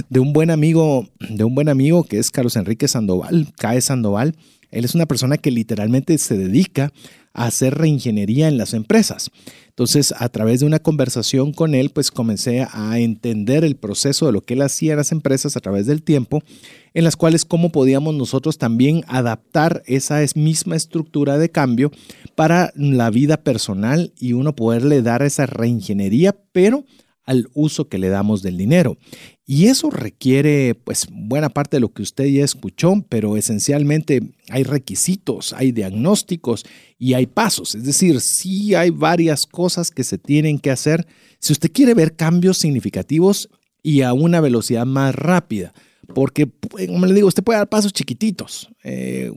de un buen amigo, de un buen amigo que es Carlos Enrique Sandoval, CAE Sandoval. Él es una persona que literalmente se dedica a hacer reingeniería en las empresas. Entonces, a través de una conversación con él, pues comencé a entender el proceso de lo que él hacía en las empresas a través del tiempo, en las cuales cómo podíamos nosotros también adaptar esa misma estructura de cambio para la vida personal y uno poderle dar esa reingeniería, pero al uso que le damos del dinero. Y eso requiere, pues, buena parte de lo que usted ya escuchó, pero esencialmente hay requisitos, hay diagnósticos y hay pasos. Es decir, sí hay varias cosas que se tienen que hacer si usted quiere ver cambios significativos y a una velocidad más rápida. Porque, como le digo, usted puede dar pasos chiquititos. Eh,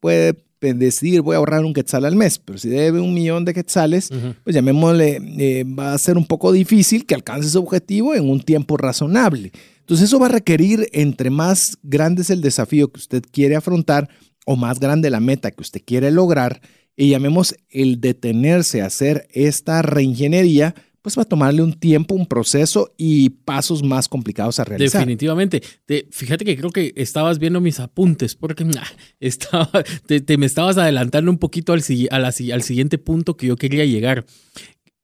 puede decidir voy a ahorrar un quetzal al mes, pero si debe un millón de quetzales, pues llamémosle, eh, va a ser un poco difícil que alcance ese objetivo en un tiempo razonable. Entonces eso va a requerir, entre más grande es el desafío que usted quiere afrontar o más grande la meta que usted quiere lograr, y llamemos el detenerse a hacer esta reingeniería, pues va a tomarle un tiempo, un proceso y pasos más complicados a realizar. Definitivamente. fíjate que creo que estabas viendo mis apuntes porque estaba, te, me estabas adelantando un poquito al, al siguiente punto que yo quería llegar.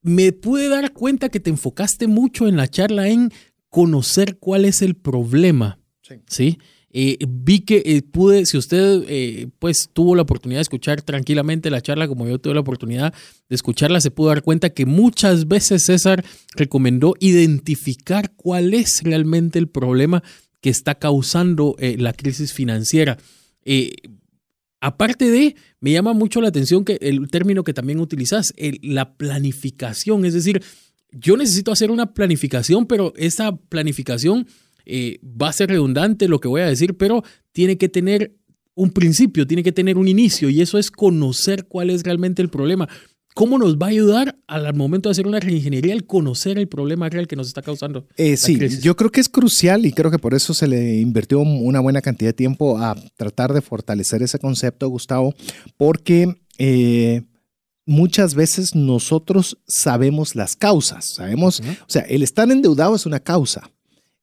Me pude dar cuenta que te enfocaste mucho en la charla en conocer cuál es el problema. Sí. ¿sí? Eh, vi que eh, pude, si usted eh, pues tuvo la oportunidad de escuchar tranquilamente la charla como yo tuve la oportunidad de escucharla, se pudo dar cuenta que muchas veces César recomendó identificar cuál es realmente el problema que está causando la crisis financiera. aparte de, me llama mucho la atención que el término que también utilizas, la planificación, es decir, yo necesito hacer una planificación, pero esa planificación eh, va a ser redundante lo que voy a decir, pero tiene que tener un principio, tiene que tener un inicio y eso es conocer cuál es realmente el problema. ¿Cómo nos va a ayudar al momento de hacer una reingeniería el conocer el problema real que nos está causando? Eh, sí, yo creo que es crucial y creo que por eso se le invirtió una buena cantidad de tiempo a tratar de fortalecer ese concepto, Gustavo, porque eh, muchas veces nosotros sabemos las causas, sabemos, o sea, el estar endeudado es una causa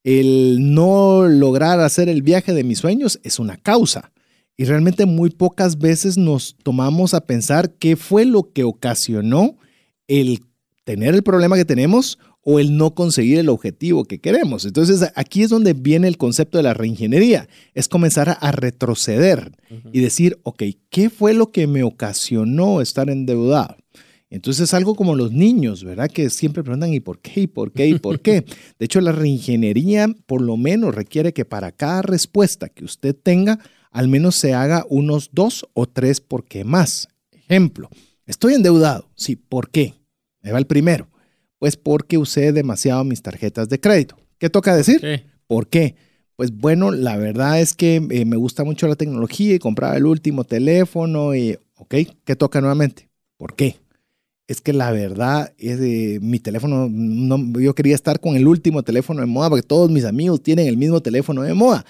el no lograr hacer el viaje de mis sueños es una causa. Y realmente muy pocas veces nos tomamos a pensar qué fue lo que ocasionó el tener el problema que tenemos o el no conseguir el objetivo que queremos. Entonces aquí es donde viene el concepto de la reingeniería, es comenzar a retroceder y decir, ok, ¿qué fue lo que me ocasionó estar endeudado? Entonces es algo como los niños, ¿verdad? Que siempre preguntan ¿y por qué? ¿y por qué? ¿y por qué? De hecho, la reingeniería por lo menos requiere que para cada respuesta que usted tenga, al menos se haga unos dos o tres por qué más. Ejemplo, estoy endeudado. Sí, ¿por qué? Me va el primero. Pues porque usé demasiado mis tarjetas de crédito. ¿Qué toca decir? ¿Por qué? Pues bueno, la verdad es que eh, me gusta mucho la tecnología y compraba el último teléfono y, ¿ok? ¿Qué toca nuevamente? ¿Por qué? Es que la verdad es de mi teléfono, no, yo quería estar con el último teléfono de moda porque todos mis amigos tienen el mismo teléfono de moda.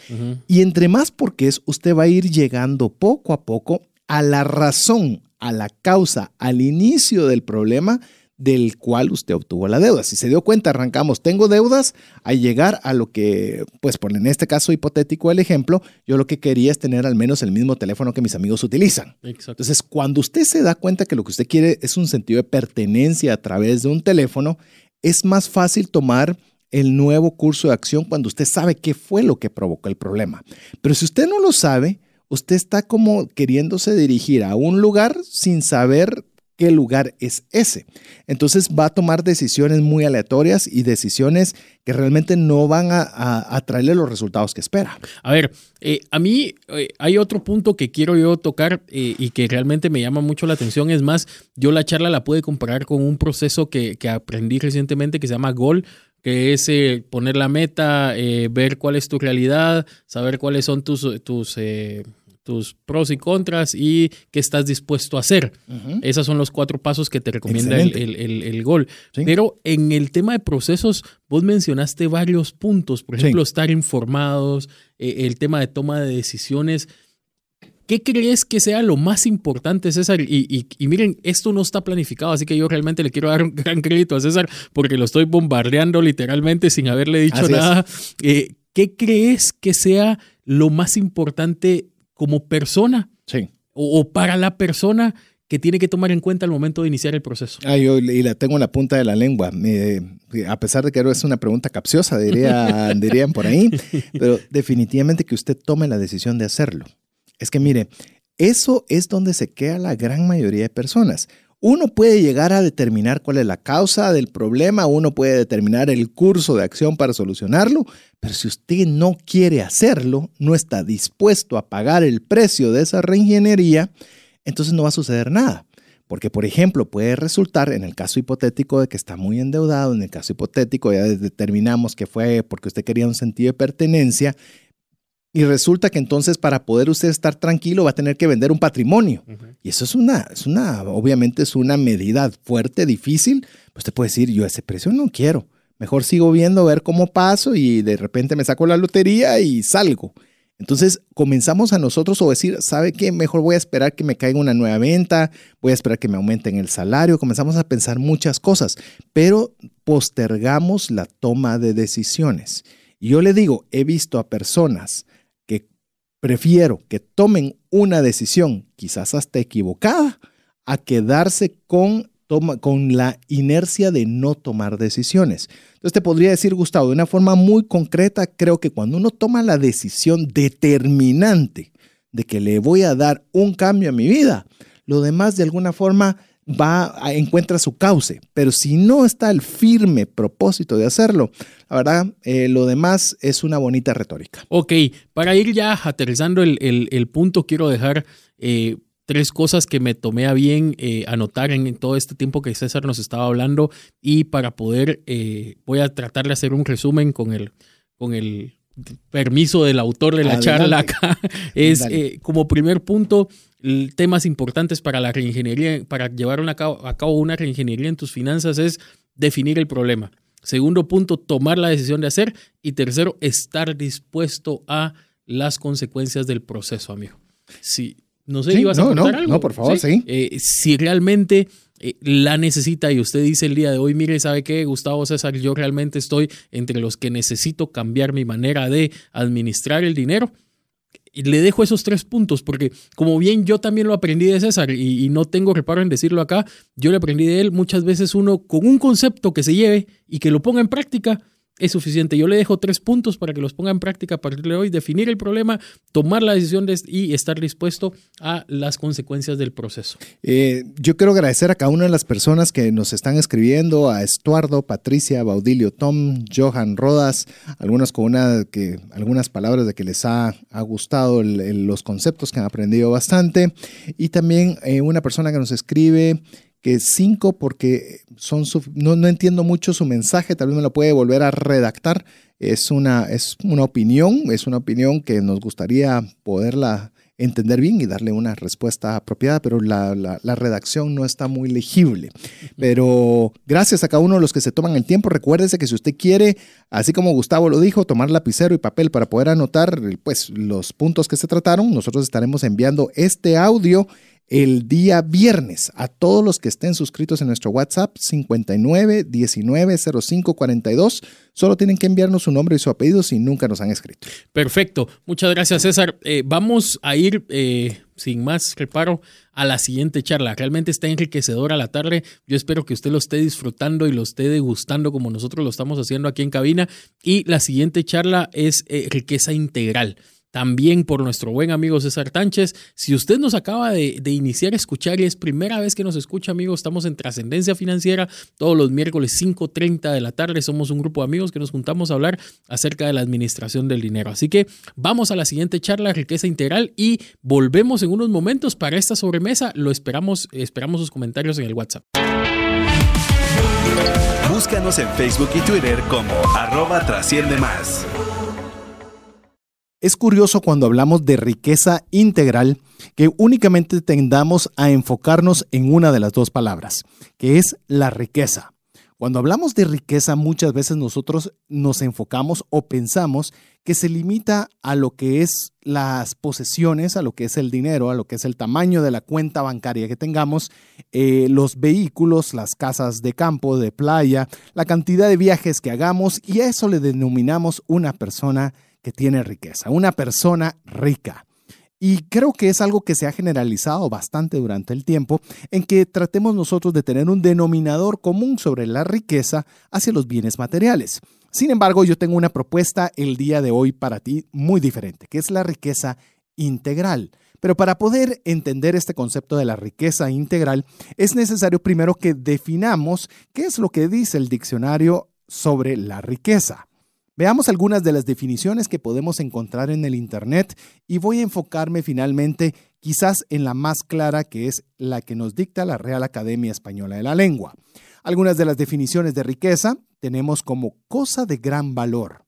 Y entre más porque es, usted va a ir llegando poco a poco a la razón, a la causa, al inicio del problema del cual usted obtuvo la deuda. Si se dio cuenta, arrancamos, tengo deudas, a llegar a lo que, pues por en este caso hipotético el ejemplo, yo lo que quería es tener al menos el mismo teléfono que mis amigos utilizan. Entonces, cuando usted se da cuenta que lo que usted quiere es un sentido de pertenencia a través de un teléfono, es más fácil tomar el nuevo curso de acción cuando usted sabe qué fue lo que provocó el problema. Pero si usted no lo sabe, usted está como queriéndose dirigir a un lugar sin saber qué lugar es ese. Entonces va a tomar decisiones muy aleatorias y decisiones que realmente no van a, traerle los resultados que espera. A ver, eh, a mí eh, hay otro punto que quiero yo tocar eh, y que realmente me llama mucho la atención. Es más, yo la charla la pude comparar con un proceso que, que aprendí recientemente que se llama GOL que es poner la meta, ver cuál es tu realidad, saber cuáles son tus, tus tus pros y contras y qué estás dispuesto a hacer. Esos son los cuatro pasos que te recomienda el, gol. Pero en el tema de procesos, vos mencionaste varios puntos, por ejemplo, estar informados, eh, el tema de toma de decisiones. ¿Qué crees que sea lo más importante, César? Y, miren, esto no está planificado, así que yo realmente le quiero dar un gran crédito a César porque lo estoy bombardeando literalmente sin haberle dicho nada. Eh, ¿Qué crees que sea lo más importante como persona. Sí. O, para la persona que tiene que tomar en cuenta al momento de iniciar el proceso. Ah, yo y la tengo en la punta de la lengua. a pesar de que es una pregunta capciosa, diría, dirían por ahí, pero definitivamente que usted tome la decisión de hacerlo. Es que mire, eso es donde se queda la gran mayoría de personas. Uno puede llegar a determinar cuál es la causa del problema, uno puede determinar el curso de acción para solucionarlo, pero si usted no quiere hacerlo, no está dispuesto a pagar el precio de esa reingeniería, entonces no va a suceder nada. Porque, por ejemplo, puede resultar, en el caso hipotético de que está muy endeudado, en el caso hipotético ya determinamos que fue porque usted quería un sentido de pertenencia, y resulta que entonces para poder usted estar tranquilo va a tener que vender un patrimonio. Y eso es una, es una, obviamente es una medida fuerte, difícil. Usted puede decir, yo ese precio no quiero. Mejor sigo viendo, ver cómo paso y de repente me saco la lotería y salgo. Entonces comenzamos a nosotros o decir, ¿sabe qué? Mejor voy a esperar que me caiga una nueva venta, voy a esperar que me aumenten el salario. Comenzamos a pensar muchas cosas, pero postergamos la toma de decisiones. Y yo le digo, he visto a personas Prefiero que tomen una decisión, quizás hasta equivocada, a quedarse con, con la inercia de no tomar decisiones. Entonces te podría decir, Gustavo, de una forma muy concreta, creo que cuando uno toma la decisión determinante de que le voy a dar un cambio a mi vida, lo demás de alguna forma va a, encuentra su cauce, pero si no está el firme propósito de hacerlo, la verdad, eh, lo demás es una bonita retórica. Ok, para ir ya aterrizando el, punto, quiero dejar eh, tres cosas que me tomé a bien eh, anotar en, todo este tiempo que César nos estaba hablando y para poder, voy a tratar de hacer un resumen con el, con el permiso del autor de la charla acá. Es como primer punto, temas importantes para la reingeniería, para llevar a cabo una reingeniería en tus finanzas es definir el problema. Segundo punto, tomar la decisión de hacer. Y tercero, estar dispuesto a las consecuencias del proceso, amigo. Si, no sé, ibas a contar algo. No, por favor, sí. Eh, si realmente eh, la necesita y usted dice el día de hoy, mire, ¿sabe qué, Gustavo César? Yo realmente estoy entre los que necesito cambiar mi manera de administrar el dinero le dejo esos tres puntos porque como bien yo también lo aprendí de César y, no tengo reparo en decirlo acá, yo le aprendí de él muchas veces uno con un concepto que se lleve y que lo ponga en práctica es suficiente. Yo le dejo tres puntos para que los ponga en práctica a partir de hoy, definir el problema, tomar la decisión y estar dispuesto a las consecuencias del proceso. Eh, yo quiero agradecer a cada una de las personas que nos están escribiendo, a Estuardo, Patricia, Baudilio, Tom, Johan Rodas, algunos con una que, algunas palabras de que les ha, gustado los conceptos que han aprendido bastante, y también eh, una persona que nos escribe que cinco porque son no, no, entiendo mucho su mensaje, tal vez me lo puede volver a redactar. Es una, es una opinión, es una opinión que nos gustaría poderla entender bien y darle una respuesta apropiada, pero la, la, redacción no está muy legible. Pero gracias a cada uno de los que se toman el tiempo, recuérdese que si usted quiere, así como Gustavo lo dijo, tomar lapicero y papel para poder anotar pues, los puntos que se trataron, nosotros estaremos enviando este audio el día viernes a todos los que estén suscritos en nuestro WhatsApp 59 19 05 42. Solo tienen que enviarnos su nombre y su apellido si nunca nos han escrito. Perfecto. Muchas gracias, César. Eh, vamos a ir eh, sin más reparo a la siguiente charla. Realmente está enriquecedora la tarde. Yo espero que usted lo esté disfrutando y lo esté degustando como nosotros lo estamos haciendo aquí en cabina. Y la siguiente charla es eh, riqueza integral. También por nuestro buen amigo César Tánchez. Si usted nos acaba de, iniciar a escuchar y es primera vez que nos escucha, amigos, estamos en Trascendencia Financiera todos los miércoles 5.30 de la tarde. Somos un grupo de amigos que nos juntamos a hablar acerca de la administración del dinero. Así que vamos a la siguiente charla, riqueza integral, y volvemos en unos momentos para esta sobremesa. Lo esperamos, esperamos sus comentarios en el WhatsApp. Búscanos en Facebook y Twitter como arroba trasciende más. Es curioso cuando hablamos de riqueza integral que únicamente tendamos a enfocarnos en una de las dos palabras, que es la riqueza. Cuando hablamos de riqueza muchas veces nosotros nos enfocamos o pensamos que se limita a lo que es las posesiones, a lo que es el dinero, a lo que es el tamaño de la cuenta bancaria que tengamos, eh, los vehículos, las casas de campo, de playa, la cantidad de viajes que hagamos y a eso le denominamos una persona que tiene riqueza, una persona rica. Y creo que es algo que se ha generalizado bastante durante el tiempo, en que tratemos nosotros de tener un denominador común sobre la riqueza hacia los bienes materiales. Sin embargo, yo tengo una propuesta el día de hoy para ti muy diferente, que es la riqueza integral. Pero para poder entender este concepto de la riqueza integral, es necesario primero que definamos qué es lo que dice el diccionario sobre la riqueza. Veamos algunas de las definiciones que podemos encontrar en el Internet y voy a enfocarme finalmente quizás en la más clara que es la que nos dicta la Real Academia Española de la Lengua. Algunas de las definiciones de riqueza tenemos como cosa de gran valor.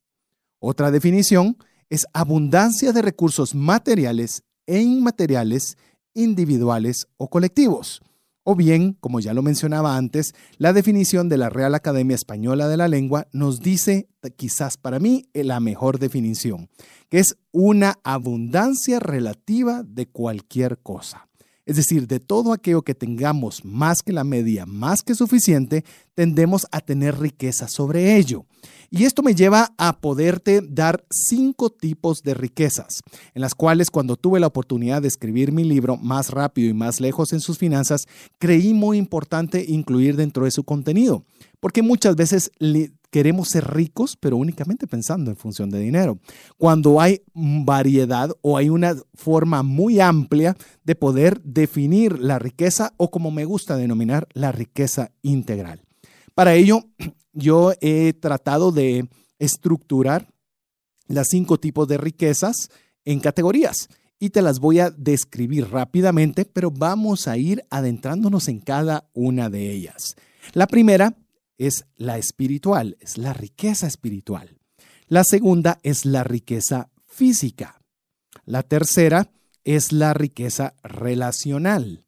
Otra definición es abundancia de recursos materiales e inmateriales, individuales o colectivos. O bien, como ya lo mencionaba antes, la definición de la Real Academia Española de la Lengua nos dice, quizás para mí, la mejor definición, que es una abundancia relativa de cualquier cosa. Es decir, de todo aquello que tengamos más que la media, más que suficiente, tendemos a tener riqueza sobre ello. Y esto me lleva a poderte dar cinco tipos de riquezas, en las cuales cuando tuve la oportunidad de escribir mi libro Más rápido y más lejos en sus finanzas, creí muy importante incluir dentro de su contenido, porque muchas veces queremos ser ricos, pero únicamente pensando en función de dinero. Cuando hay variedad o hay una forma muy amplia de poder definir la riqueza o como me gusta denominar, la riqueza integral. Para ello, yo he tratado de estructurar las cinco tipos de riquezas en categorías y te las voy a describir rápidamente, pero vamos a ir adentrándonos en cada una de ellas. La primera es la espiritual, es la riqueza espiritual. La segunda es la riqueza física. La tercera es la riqueza relacional.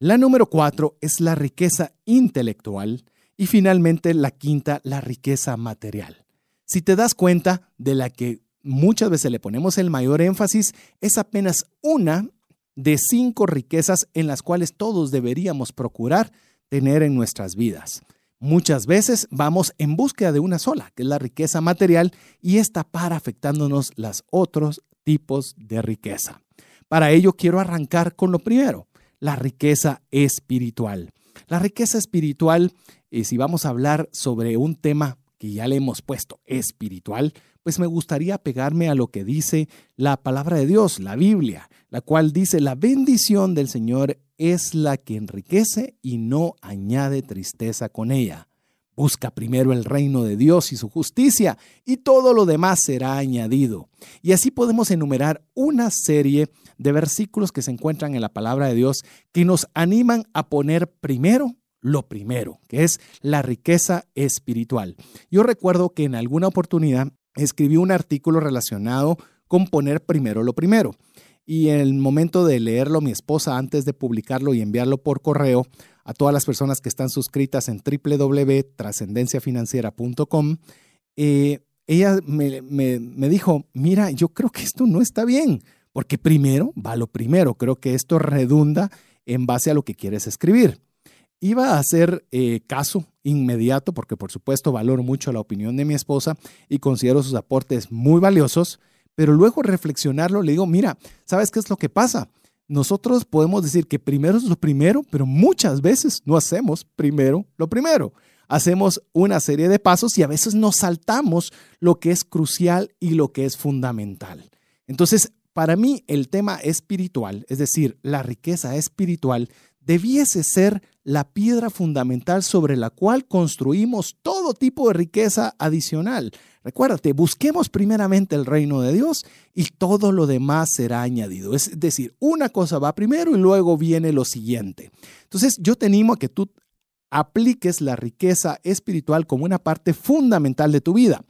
La número cuatro es la riqueza intelectual. Y finalmente, la quinta, la riqueza material. Si te das cuenta de la que muchas veces le ponemos el mayor énfasis, es apenas una de cinco riquezas en las cuales todos deberíamos procurar tener en nuestras vidas. Muchas veces vamos en búsqueda de una sola, que es la riqueza material, y esta para afectándonos los otros tipos de riqueza. Para ello quiero arrancar con lo primero, la riqueza espiritual. La riqueza espiritual y si vamos a hablar sobre un tema que ya le hemos puesto espiritual, pues me gustaría pegarme a lo que dice la palabra de Dios, la Biblia, la cual dice, la bendición del Señor es la que enriquece y no añade tristeza con ella. Busca primero el reino de Dios y su justicia, y todo lo demás será añadido. Y así podemos enumerar una serie de versículos que se encuentran en la palabra de Dios que nos animan a poner primero lo primero, que es la riqueza espiritual. Yo recuerdo que en alguna oportunidad escribí un artículo relacionado con poner primero lo primero. Y en el momento de leerlo, mi esposa, antes de publicarlo y enviarlo por correo a todas las personas que están suscritas en www.trascendenciafinanciera.com, eh, ella me, dijo, mira, yo creo que esto no está bien, porque primero va lo primero, creo que esto redunda en base a lo que quieres escribir. Iba a hacer eh, caso inmediato porque por supuesto valoro mucho la opinión de mi esposa y considero sus aportes muy valiosos, pero luego reflexionarlo le digo, mira, ¿sabes qué es lo que pasa? Nosotros podemos decir que primero es lo primero, pero muchas veces no hacemos primero lo primero. Hacemos una serie de pasos y a veces nos saltamos lo que es crucial y lo que es fundamental. Entonces, para mí el tema espiritual, es decir, la riqueza espiritual, debiese ser la piedra fundamental sobre la cual construimos todo tipo de riqueza adicional. Recuérdate, busquemos primeramente el reino de Dios y todo lo demás será añadido. Es decir, una cosa va primero y luego viene lo siguiente. Entonces, yo te animo a que tú apliques la riqueza espiritual como una parte fundamental de tu vida.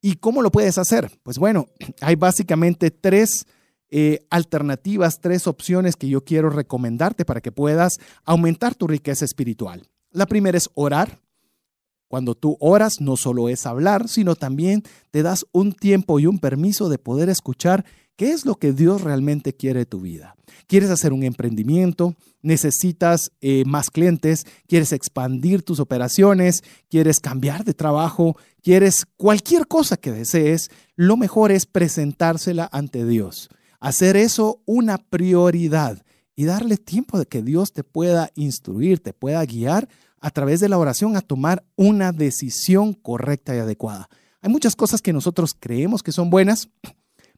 ¿Y cómo lo puedes hacer? Pues bueno, hay básicamente tres eh, alternativas, tres opciones que yo quiero recomendarte para que puedas aumentar tu riqueza espiritual. La primera es orar. Cuando tú oras, no solo es hablar, sino también te das un tiempo y un permiso de poder escuchar qué es lo que Dios realmente quiere de tu vida. ¿Quieres hacer un emprendimiento? ¿Necesitas eh, más clientes? ¿Quieres expandir tus operaciones? ¿Quieres cambiar de trabajo? ¿Quieres cualquier cosa que desees? Lo mejor es presentársela ante Dios hacer eso una prioridad y darle tiempo de que Dios te pueda instruir, te pueda guiar a través de la oración a tomar una decisión correcta y adecuada. Hay muchas cosas que nosotros creemos que son buenas,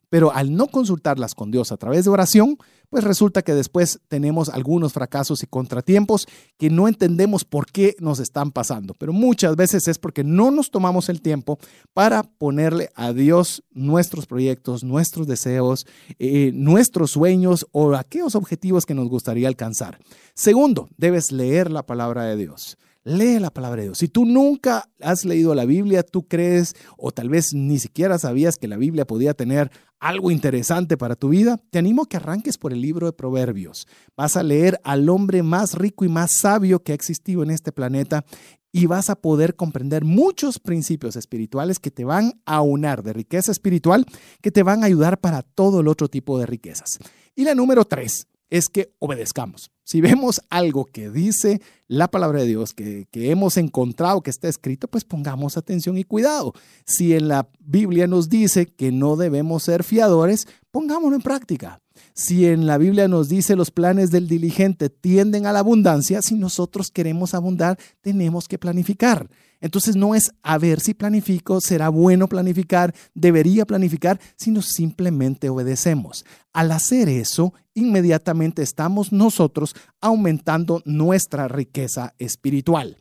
pero al no consultarlas con Dios a través de oración, pues resulta que después tenemos algunos fracasos y contratiempos que no entendemos por qué nos están pasando. Pero muchas veces es porque no nos tomamos el tiempo para ponerle a Dios nuestros proyectos, nuestros deseos, eh, nuestros sueños o aquellos objetivos que nos gustaría alcanzar. Segundo, debes leer la palabra de Dios. Lee la palabra de Dios. Si tú nunca has leído la Biblia, tú crees o tal vez ni siquiera sabías que la Biblia podía tener algo interesante para tu vida, te animo a que arranques por el libro de Proverbios. Vas a leer al hombre más rico y más sabio que ha existido en este planeta y vas a poder comprender muchos principios espirituales que te van a unar de riqueza espiritual, que te van a ayudar para todo el otro tipo de riquezas. Y la número tres, es que obedezcamos. Si vemos algo que dice la palabra de Dios, que, hemos encontrado que está escrito, pues pongamos atención y cuidado. Si en la Biblia nos dice que no debemos ser fiadores, pongámoslo en práctica. Si en la Biblia nos dice los planes del diligente tienden a la abundancia, si nosotros queremos abundar, tenemos que planificar. Entonces no es a ver si planifico, será bueno planificar, debería planificar, sino simplemente obedecemos. Al hacer eso, inmediatamente estamos nosotros aumentando nuestra riqueza espiritual.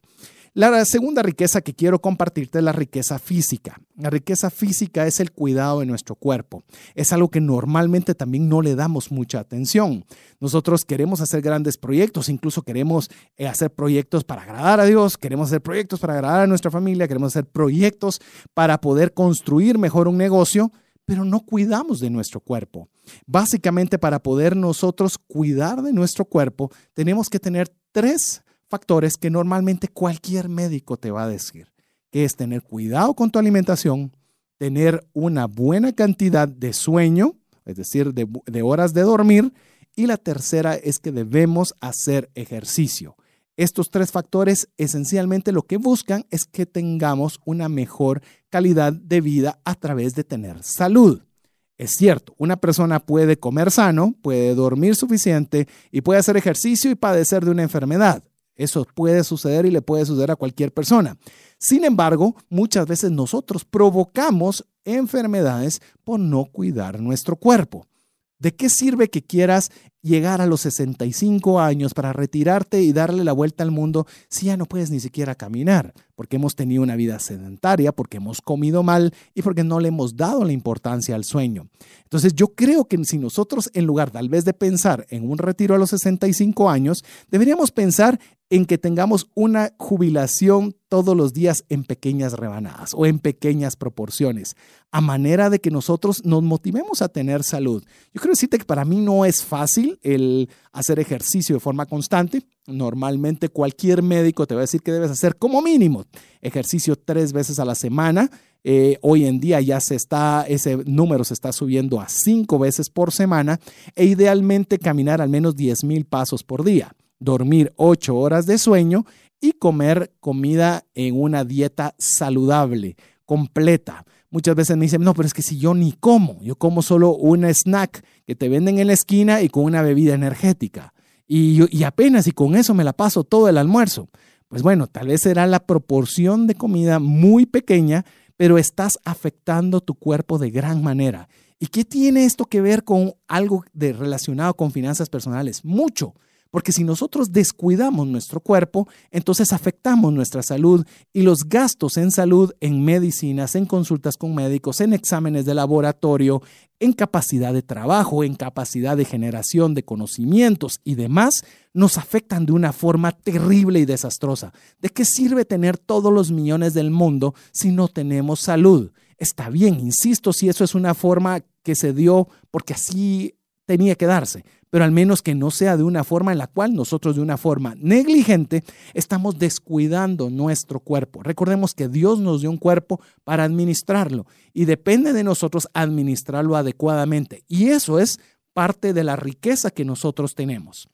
La segunda riqueza que quiero compartirte es la riqueza física. La riqueza física es el cuidado de nuestro cuerpo. Es algo que normalmente también no le damos mucha atención. Nosotros queremos hacer grandes proyectos, incluso queremos eh, hacer proyectos para agradar a Dios, queremos hacer proyectos para agradar a nuestra familia, queremos hacer proyectos para poder construir mejor un negocio, pero no cuidamos de nuestro cuerpo. Básicamente para poder nosotros cuidar de nuestro cuerpo, tenemos que tener tres factores que normalmente cualquier médico te va a decir, que es tener cuidado con tu alimentación, tener una buena cantidad de sueño, es decir, de, horas de dormir, y la tercera es que debemos hacer ejercicio. Estos tres factores esencialmente lo que buscan es que tengamos una mejor calidad de vida a través de tener salud. Es cierto, una persona puede comer sano, puede dormir suficiente y puede hacer ejercicio y padecer de una enfermedad. Eso puede suceder y le puede suceder a cualquier persona. Sin embargo, muchas veces nosotros provocamos enfermedades por no cuidar nuestro cuerpo. ¿De qué sirve que quieras llegar a los 65 años para retirarte y darle la vuelta al mundo si ya no puedes ni siquiera caminar? Porque hemos tenido una vida sedentaria, porque hemos comido mal y porque no le hemos dado la importancia al sueño. Entonces yo creo que si nosotros en lugar tal vez de pensar en un retiro a los 65 años, deberíamos pensar en que tengamos una jubilación todos los días en pequeñas rebanadas o en pequeñas proporciones, a manera de que nosotros nos motivemos a tener salud. Yo quiero decirte que para mí no es fácil el hacer ejercicio de forma constante. Normalmente cualquier médico te va a decir que debes hacer como mínimo ejercicio tres veces a la semana. Eh, hoy en día ya se está, ese número se está subiendo a cinco veces por semana e idealmente caminar al menos 10 mil pasos por día dormir ocho horas de sueño y comer comida en una dieta saludable, completa. Muchas veces me dicen, no, pero es que si yo ni como, yo como solo un snack que te venden en la esquina y con una bebida energética. Y, y apenas y con eso me la paso todo el almuerzo. Pues bueno, tal vez será la proporción de comida muy pequeña, pero estás afectando tu cuerpo de gran manera ¿Y qué tiene esto que ver con algo de relacionado con finanzas personales? Mucho. Porque si nosotros descuidamos nuestro cuerpo, entonces afectamos nuestra salud y los gastos en salud, en medicinas, en consultas con médicos, en exámenes de laboratorio, en capacidad de trabajo, en capacidad de generación de conocimientos y demás, nos afectan de una forma terrible y desastrosa. ¿De qué sirve tener todos los millones del mundo si no tenemos salud? Está bien, insisto, si eso es una forma que se dio porque así tenía que darse, pero al menos que no sea de una forma en la cual nosotros de una forma negligente estamos descuidando nuestro cuerpo. Recordemos que Dios nos dio un cuerpo para administrarlo y depende de nosotros administrarlo adecuadamente. Y eso es parte de la riqueza que nosotros tenemos.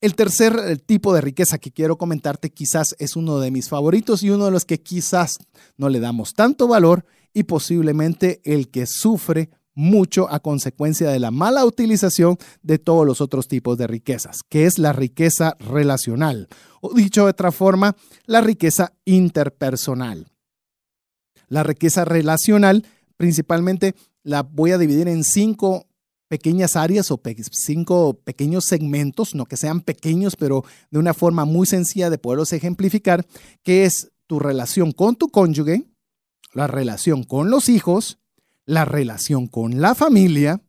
El tercer eh, tipo de riqueza que quiero comentarte quizás es uno de mis favoritos y uno de los que quizás no le damos tanto valor y posiblemente el que sufre mucho a consecuencia de la mala utilización de todos los otros tipos de riquezas, que es la riqueza relacional, o dicho de otra forma, la riqueza interpersonal. La riqueza relacional principalmente la voy a dividir en cinco pequeñas áreas o cinco pequeños segmentos, no que sean pequeños, pero de una forma muy sencilla de poderlos ejemplificar, que es tu relación con tu cónyuge, la relación con los hijos, la relación con la familia,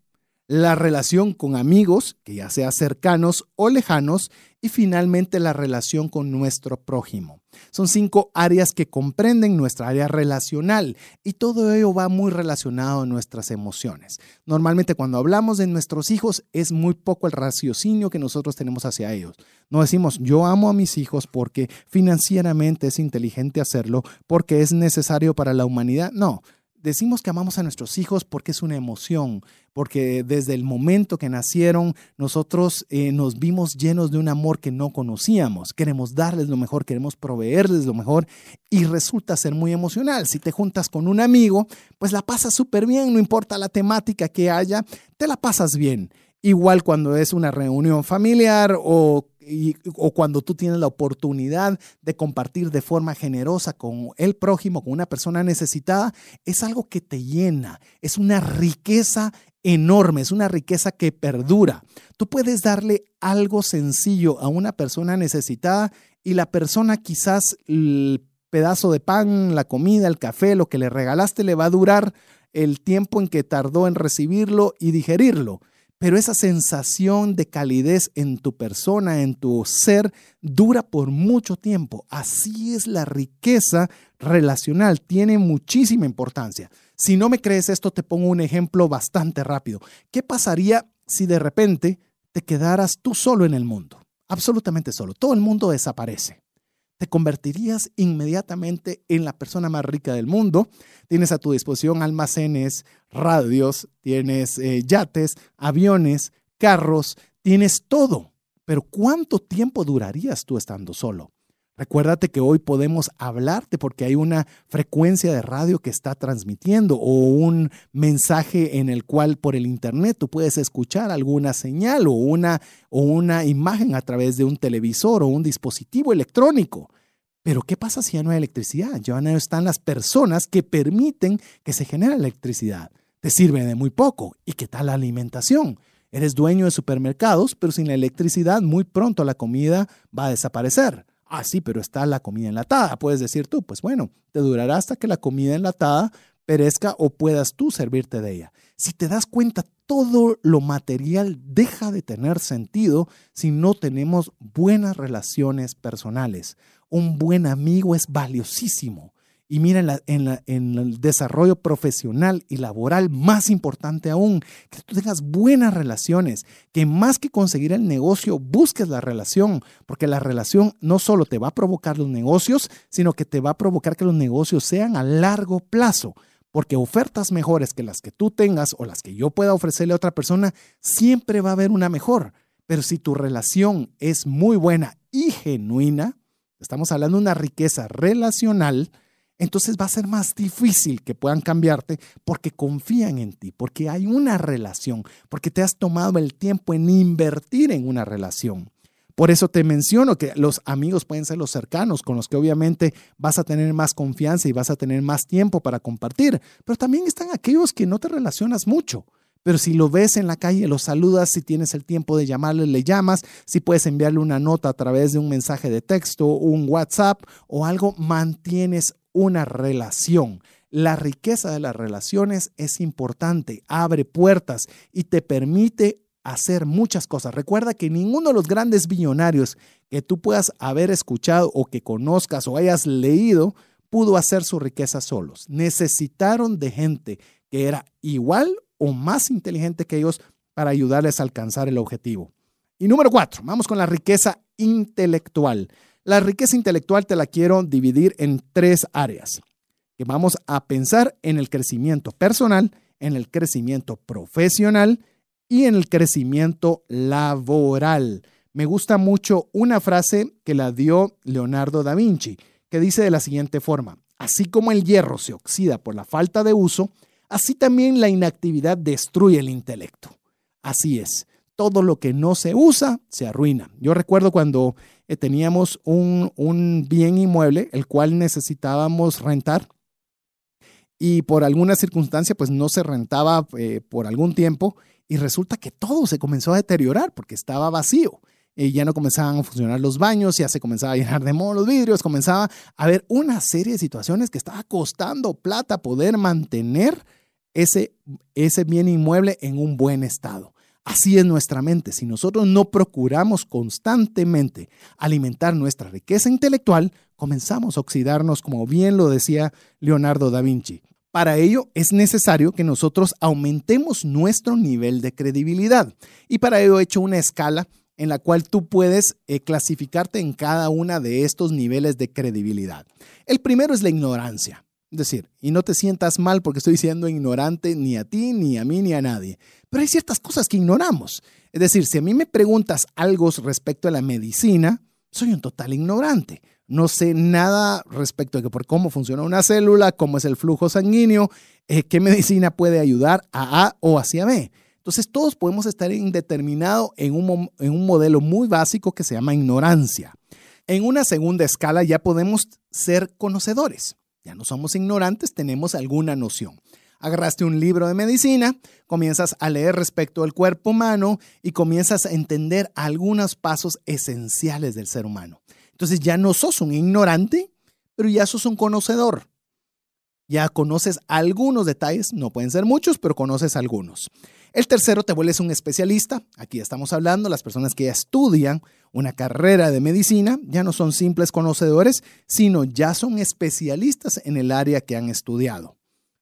la relación con amigos, que ya sea cercanos o lejanos, y finalmente la relación con nuestro prójimo. Son cinco áreas que comprenden nuestra área relacional y todo ello va muy relacionado a nuestras emociones. Normalmente cuando hablamos de nuestros hijos es muy poco el raciocinio que nosotros tenemos hacia ellos. No decimos yo amo a mis hijos porque financieramente es inteligente hacerlo, porque es necesario para la humanidad. No, decimos que amamos a nuestros hijos porque es una emoción, porque desde el momento que nacieron nosotros eh, nos vimos llenos de un amor que no conocíamos. Queremos darles lo mejor, queremos proveerles lo mejor y resulta ser muy emocional. Si te juntas con un amigo, pues la pasas súper bien, no importa la temática que haya, te la pasas bien. Igual cuando es una reunión familiar o, o, cuando tú tienes la oportunidad de compartir de forma generosa con el prójimo, con una persona necesitada, es algo que te llena, es una riqueza enorme, es una riqueza que perdura. Tú puedes darle algo sencillo a una persona necesitada y la persona quizás el pedazo de pan, la comida, el café, lo que le regalaste le va a durar el tiempo en que tardó en recibirlo y digerirlo pero esa sensación de calidez en tu persona, en tu ser, dura por mucho tiempo. Así es la riqueza relacional, tiene muchísima importancia. Si no me crees esto, te pongo un ejemplo bastante rápido. ¿Qué pasaría si de repente te quedaras tú solo en el mundo? Absolutamente solo. Todo el mundo desaparece te convertirías inmediatamente en la persona más rica del mundo. Tienes a tu disposición almacenes, radios, tienes eh, yates, aviones, carros, tienes todo. Pero ¿cuánto tiempo durarías tú estando solo? Recuérdate que hoy podemos hablarte porque hay una frecuencia de radio que está transmitiendo o un mensaje en el cual por el internet tú puedes escuchar alguna señal o una, o una imagen a través de un televisor o un dispositivo electrónico. Pero ¿qué pasa si ya no hay electricidad? Ya no están las personas que permiten que se genere electricidad. Te sirve de muy poco. ¿Y qué tal la alimentación? Eres dueño de supermercados, pero sin la electricidad muy pronto la comida va a desaparecer. Ah, sí, pero está la comida enlatada. Puedes decir tú, pues bueno, te durará hasta que la comida enlatada perezca o puedas tú servirte de ella. Si te das cuenta, todo lo material deja de tener sentido si no tenemos buenas relaciones personales. Un buen amigo es valiosísimo. Y mira, en, el desarrollo profesional y laboral, más importante aún, que tú tengas buenas relaciones, que más que conseguir el negocio, busques la relación, porque la relación no solo te va a provocar los negocios, sino que te va a provocar que los negocios sean a largo plazo. Porque ofertas mejores que las que tú tengas o las que yo pueda ofrecerle a otra persona, siempre va a haber una mejor. Pero si tu relación es muy buena y genuina, estamos hablando de una riqueza relacional, entonces va a ser más difícil que puedan cambiarte porque confían en ti, porque hay una relación, porque te has tomado el tiempo en invertir en una relación. Por eso te menciono que los amigos pueden ser los cercanos, con los que obviamente vas a tener más confianza y vas a tener más tiempo para compartir, pero también están aquellos que no te relacionas mucho. Pero si lo ves en la calle, lo saludas, si tienes el tiempo de llamarle, le llamas, si puedes enviarle una nota a través de un mensaje de texto, un WhatsApp o algo, mantienes una relación. La riqueza de las relaciones es importante, abre puertas y te permite hacer muchas cosas. Recuerda que ninguno de los grandes billonarios que tú puedas haber escuchado o que conozcas o hayas leído pudo hacer su riqueza solos. Necesitaron de gente que era igual o más inteligente que ellos para ayudarles a alcanzar el objetivo. Y número cuatro, vamos con la riqueza intelectual. La riqueza intelectual te la quiero dividir en tres áreas. Que vamos a pensar en el crecimiento personal, en el crecimiento profesional y en el crecimiento laboral. Me gusta mucho una frase que la dio Leonardo da Vinci, que dice de la siguiente forma, así como el hierro se oxida por la falta de uso, Así también la inactividad destruye el intelecto. Así es, todo lo que no se usa se arruina. Yo recuerdo cuando eh, teníamos un, bien inmueble, el cual necesitábamos rentar y por alguna circunstancia pues no se rentaba eh, por algún tiempo y resulta que todo se comenzó a deteriorar porque estaba vacío. Y ya no comenzaban a funcionar los baños, ya se comenzaba a llenar de moho los vidrios, comenzaba a haber una serie de situaciones que estaba costando plata poder mantener ese, ese bien inmueble en un buen estado. Así es nuestra mente. Si nosotros no procuramos constantemente alimentar nuestra riqueza intelectual, comenzamos a oxidarnos, como bien lo decía Leonardo da Vinci. Para ello es necesario que nosotros aumentemos nuestro nivel de credibilidad. Y para ello he hecho una escala en la cual tú puedes eh, clasificarte en cada una de estos niveles de credibilidad. El primero es la ignorancia decir, y no te sientas mal porque estoy siendo ignorante ni a ti, ni a mí, ni a nadie. Pero hay ciertas cosas que ignoramos. Es decir, si a mí me preguntas algo respecto a la medicina, soy un total ignorante. No sé nada respecto a por cómo funciona una célula, cómo es el flujo sanguíneo, eh, qué medicina puede ayudar a A o hacia B. Entonces todos podemos estar indeterminado en un, en un modelo muy básico que se llama ignorancia. En una segunda escala ya podemos ser conocedores. Ya no somos ignorantes, tenemos alguna noción. Agarraste un libro de medicina, comienzas a leer respecto al cuerpo humano y comienzas a entender algunos pasos esenciales del ser humano. Entonces ya no sos un ignorante, pero ya sos un conocedor. Ya conoces algunos detalles, no pueden ser muchos, pero conoces algunos. El tercero, te vuelves un especialista. Aquí estamos hablando, las personas que ya estudian una carrera de medicina ya no son simples conocedores, sino ya son especialistas en el área que han estudiado.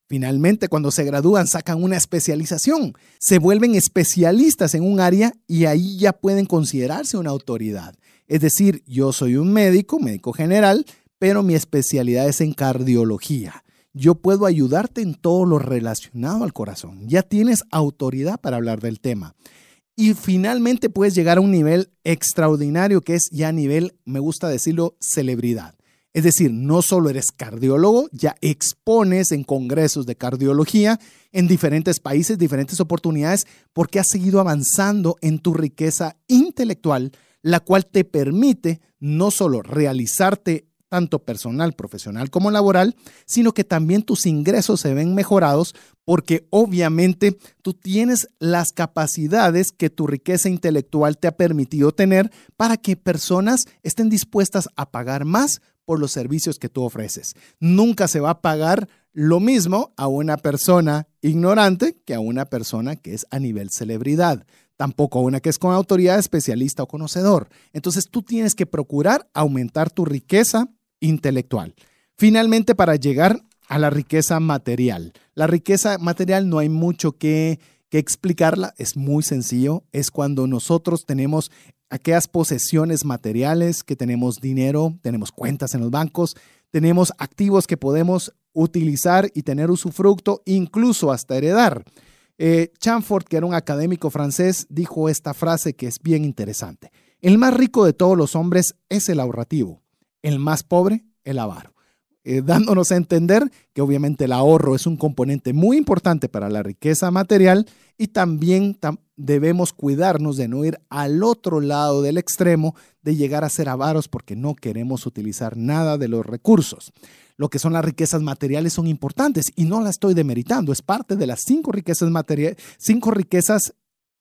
Finalmente, cuando se gradúan, sacan una especialización, se vuelven especialistas en un área y ahí ya pueden considerarse una autoridad. Es decir, yo soy un médico, médico general, pero mi especialidad es en cardiología yo puedo ayudarte en todo lo relacionado al corazón. Ya tienes autoridad para hablar del tema. Y finalmente puedes llegar a un nivel extraordinario que es ya nivel, me gusta decirlo, celebridad. Es decir, no solo eres cardiólogo, ya expones en congresos de cardiología en diferentes países, diferentes oportunidades, porque has seguido avanzando en tu riqueza intelectual, la cual te permite no solo realizarte tanto personal, profesional como laboral, sino que también tus ingresos se ven mejorados porque obviamente tú tienes las capacidades que tu riqueza intelectual te ha permitido tener para que personas estén dispuestas a pagar más por los servicios que tú ofreces. Nunca se va a pagar lo mismo a una persona ignorante que a una persona que es a nivel celebridad tampoco a una que es con autoridad especialista o conocedor. Entonces tú tienes que procurar aumentar tu riqueza intelectual. Finalmente, para llegar a la riqueza material. La riqueza material no hay mucho que, explicarla, es muy sencillo, es cuando nosotros tenemos aquellas posesiones materiales, que tenemos dinero, tenemos cuentas en los bancos, tenemos activos que podemos utilizar y tener usufructo, incluso hasta heredar. Eh, Chamfort, que era un académico francés, dijo esta frase que es bien interesante. El más rico de todos los hombres es el ahorrativo el más pobre, el avaro. eh, dándonos a entender que obviamente el ahorro es un componente muy importante para la riqueza material y también debemos cuidarnos de no ir al otro lado del extremo de llegar a ser avaros porque no queremos utilizar nada de los recursos. Lo que son las riquezas materiales son importantes y no la estoy demeritando, es parte de las cinco riquezas materiales, cinco riquezas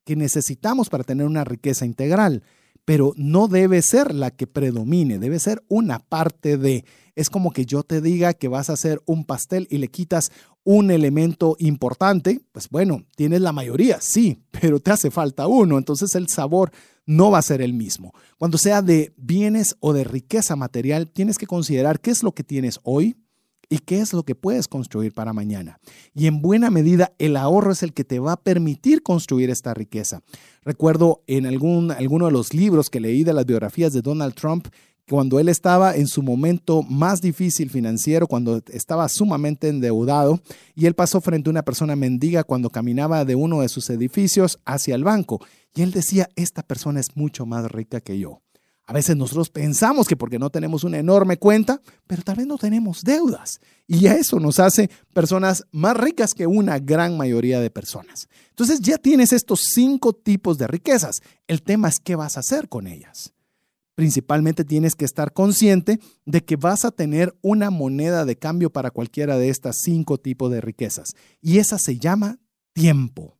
que necesitamos para tener una riqueza integral, pero no debe ser la que predomine, debe ser una parte de. Es como que yo te diga que vas a hacer un pastel y le quitas un elemento importante, pues bueno, tienes la mayoría, sí, pero te hace falta uno, entonces el sabor no va a ser el mismo. Cuando sea de bienes o de riqueza material, tienes que considerar qué es lo que tienes hoy, y qué es lo que puedes construir para mañana. Y en buena medida el ahorro es el que te va a permitir construir esta riqueza. Recuerdo en algún, alguno de los libros que leí de las biografías de Donald Trump, cuando él estaba en su momento más difícil financiero, cuando estaba sumamente endeudado, y él pasó frente a una persona mendiga cuando caminaba de uno de sus edificios hacia el banco. Y él decía, esta persona es mucho más rica que yo. A veces nosotros pensamos que porque no tenemos una enorme cuenta, pero tal vez no tenemos deudas. Y eso nos hace personas más ricas que una gran mayoría de personas. Entonces ya tienes estos cinco tipos de riquezas. El tema es qué vas a hacer con ellas. Principalmente tienes que estar consciente de que vas a tener una moneda de cambio para cualquiera de estas cinco tipos de riquezas. Y esa se llama tiempo.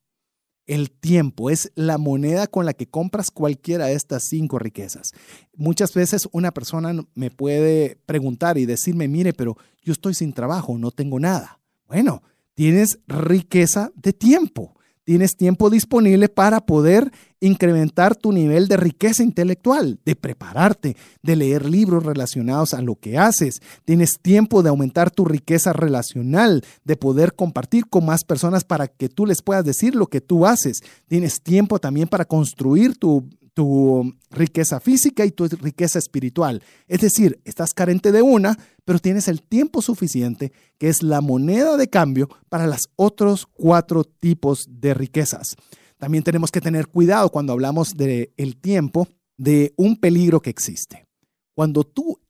El tiempo es la moneda con la que compras cualquiera de estas cinco riquezas. Muchas veces una persona me puede preguntar y decirme, mire, pero yo estoy sin trabajo, no tengo nada. Bueno, tienes riqueza de tiempo tienes tiempo disponible para poder incrementar tu nivel de riqueza intelectual, de prepararte, de leer libros relacionados a lo que haces. Tienes tiempo de aumentar tu riqueza relacional, de poder compartir con más personas para que tú les puedas decir lo que tú haces. Tienes tiempo también para construir tu tu riqueza física y tu riqueza espiritual. Es decir, estás carente de una, pero tienes el tiempo suficiente, que es la moneda de cambio para los otros cuatro tipos de riquezas. También tenemos que tener cuidado cuando hablamos del el tiempo de un peligro que existe. Cuando tú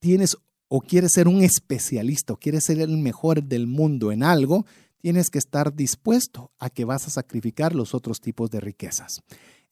tienes o quieres ser un especialista o quieres ser el mejor del mundo en algo, tienes que estar dispuesto a que vas a sacrificar los otros tipos de riquezas.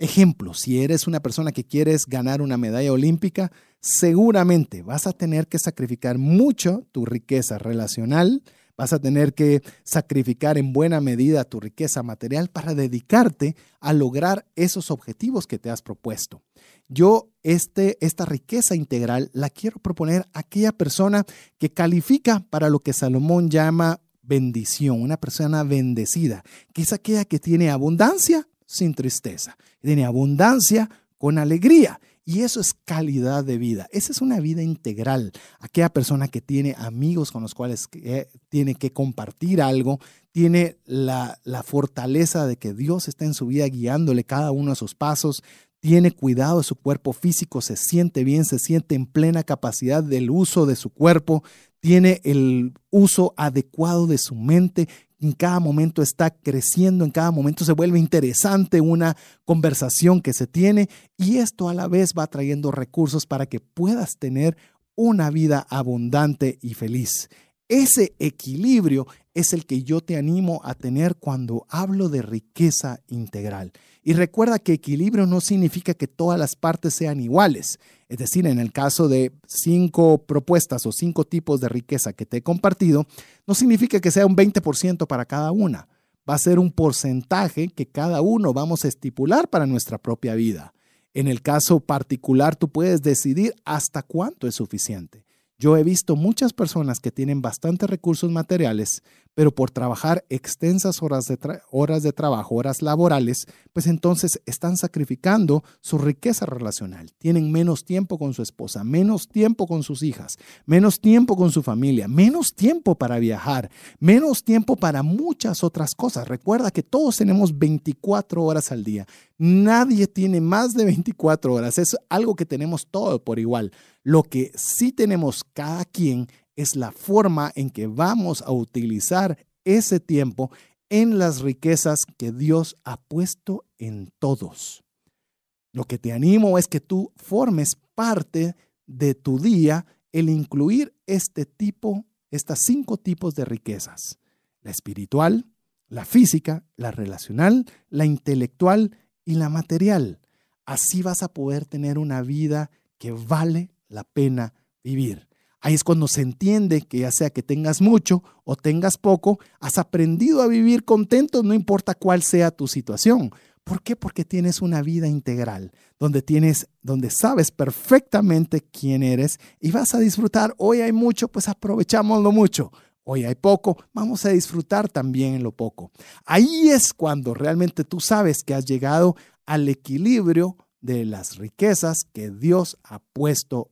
Ejemplo, si eres una persona que quieres ganar una medalla olímpica, seguramente vas a tener que sacrificar mucho tu riqueza relacional, vas a tener que sacrificar en buena medida tu riqueza material para dedicarte a lograr esos objetivos que te has propuesto. Yo este, esta riqueza integral la quiero proponer a aquella persona que califica para lo que Salomón llama bendición, una persona bendecida, que es aquella que tiene abundancia sin tristeza. Tiene abundancia con alegría. Y eso es calidad de vida. Esa es una vida integral. Aquella persona que tiene amigos con los cuales eh, tiene que compartir algo, tiene la, la fortaleza de que Dios está en su vida guiándole cada uno de sus pasos, tiene cuidado de su cuerpo físico, se siente bien, se siente en plena capacidad del uso de su cuerpo, tiene el uso adecuado de su mente, en cada momento está creciendo, en cada momento se vuelve interesante una conversación que se tiene y esto a la vez va trayendo recursos para que puedas tener una vida abundante y feliz. Ese equilibrio es el que yo te animo a tener cuando hablo de riqueza integral. Y recuerda que equilibrio no significa que todas las partes sean iguales. Es decir, en el caso de cinco propuestas o cinco tipos de riqueza que te he compartido, no significa que sea un 20% para cada una. Va a ser un porcentaje que cada uno vamos a estipular para nuestra propia vida. En el caso particular, tú puedes decidir hasta cuánto es suficiente. Yo he visto muchas personas que tienen bastantes recursos materiales, pero por trabajar extensas horas de, horas de trabajo, horas laborales, pues entonces están sacrificando su riqueza relacional. Tienen menos tiempo con su esposa, menos tiempo con sus hijas, menos tiempo con su familia, menos tiempo para viajar, menos tiempo para muchas otras cosas. Recuerda que todos tenemos 24 horas al día. Nadie tiene más de 24 horas. Es algo que tenemos todo por igual. Lo que sí tenemos cada quien es la forma en que vamos a utilizar ese tiempo en las riquezas que Dios ha puesto en todos. Lo que te animo es que tú formes parte de tu día el incluir este tipo, estas cinco tipos de riquezas. La espiritual, la física, la relacional, la intelectual y la material. Así vas a poder tener una vida que vale la pena vivir. Ahí es cuando se entiende que ya sea que tengas mucho o tengas poco, has aprendido a vivir contento, no importa cuál sea tu situación. ¿Por qué? Porque tienes una vida integral, donde tienes, donde sabes perfectamente quién eres y vas a disfrutar. Hoy hay mucho, pues aprovechámoslo mucho. Hoy hay poco, vamos a disfrutar también lo poco. Ahí es cuando realmente tú sabes que has llegado al equilibrio de las riquezas que Dios ha puesto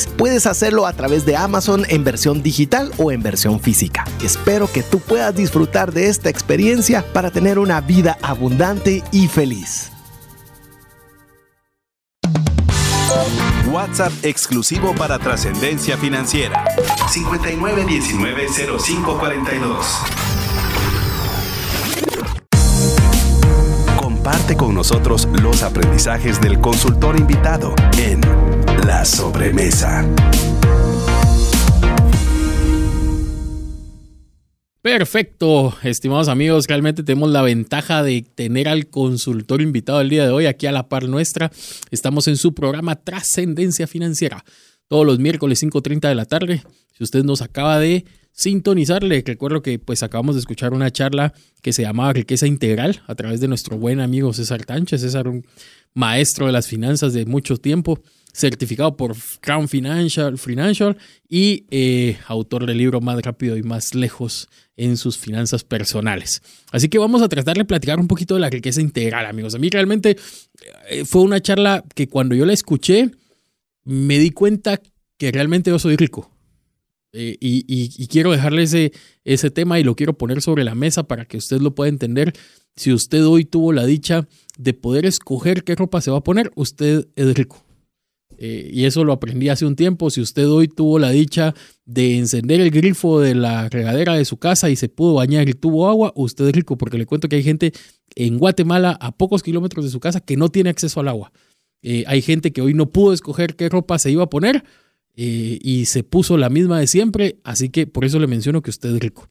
puedes hacerlo a través de Amazon en versión digital o en versión física. Espero que tú puedas disfrutar de esta experiencia para tener una vida abundante y feliz. WhatsApp exclusivo para trascendencia financiera. 59190542. Comparte con nosotros los aprendizajes del consultor invitado en La Sobremesa. Perfecto, estimados amigos, realmente tenemos la ventaja de tener al consultor invitado el día de hoy aquí a la par nuestra. Estamos en su programa Trascendencia Financiera, todos los miércoles 5.30 de la tarde. Si usted nos acaba de sintonizar, le recuerdo que pues acabamos de escuchar una charla que se llamaba Riqueza Integral a través de nuestro buen amigo César Tánchez, César un maestro de las finanzas de mucho tiempo certificado por Crown Financial, Financial y eh, autor del libro Más rápido y más lejos en sus finanzas personales. Así que vamos a tratar de platicar un poquito de la riqueza integral, amigos. A mí realmente eh, fue una charla que cuando yo la escuché me di cuenta que realmente yo soy rico. Eh, y, quiero dejarle ese, tema y lo quiero poner sobre la mesa para que usted lo pueda entender. Si usted hoy tuvo la dicha de poder escoger qué ropa se va a poner, usted es rico. Eh, y eso lo aprendí hace un tiempo. Si usted hoy tuvo la dicha de encender el grifo de la regadera de su casa y se pudo bañar y tuvo agua, usted es rico, porque le cuento que hay gente en Guatemala, a pocos kilómetros de su casa, que no tiene acceso al agua. Eh, hay gente que hoy no pudo escoger qué ropa se iba a poner eh, y se puso la misma de siempre, así que por eso le menciono que usted es rico.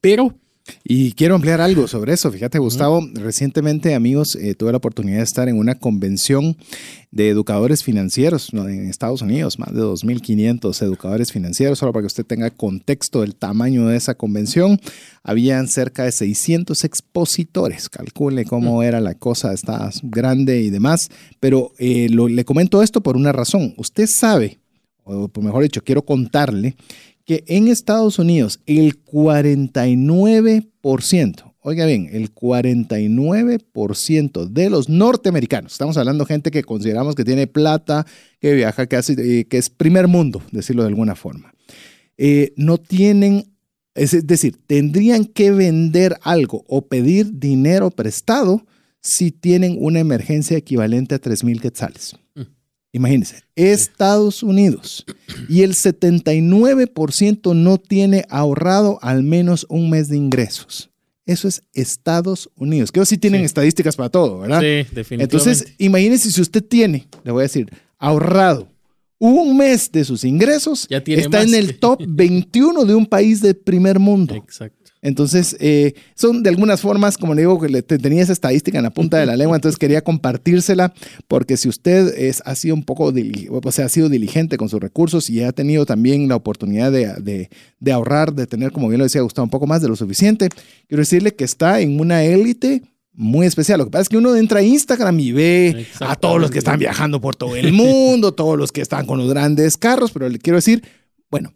Pero y quiero ampliar algo sobre eso. Fíjate, Gustavo, recientemente, amigos, eh, tuve la oportunidad de estar en una convención de educadores financieros en Estados Unidos, más de 2.500 educadores financieros, solo para que usted tenga contexto del tamaño de esa convención. Habían cerca de 600 expositores, calcule cómo era la cosa, está grande y demás, pero eh, le comento esto por una razón. Usted sabe, o mejor dicho, quiero contarle que en Estados Unidos el 49%, oiga bien, el 49% de los norteamericanos, estamos hablando gente que consideramos que tiene plata, que viaja, que, eh, que es primer mundo, decirlo de alguna forma, eh, no tienen, es decir, tendrían que vender algo o pedir dinero prestado si tienen una emergencia equivalente a 3 mil quetzales. Imagínense, Estados Unidos y el 79% no tiene ahorrado al menos un mes de ingresos. Eso es Estados Unidos. Que sí tienen estadísticas para todo, ¿verdad? Sí, definitivamente. Entonces, imagínense si usted tiene, le voy a decir, ahorrado un mes de sus ingresos, está en el top 21 de un país de primer mundo. Exacto. Entonces, eh, son de algunas formas, como le digo, que tenía esa estadística en la punta de la lengua, entonces quería compartírsela, porque si usted es, ha sido un poco, o sea, ha sido diligente con sus recursos y ha tenido también la oportunidad de, ahorrar, de tener, como bien lo decía Gustavo, un poco más de lo suficiente, quiero decirle que está en una élite muy especial. Lo que pasa es que uno entra a Instagram y ve a todos los que están viajando por todo el mundo, todos los que están con los grandes carros, pero le quiero decir, bueno,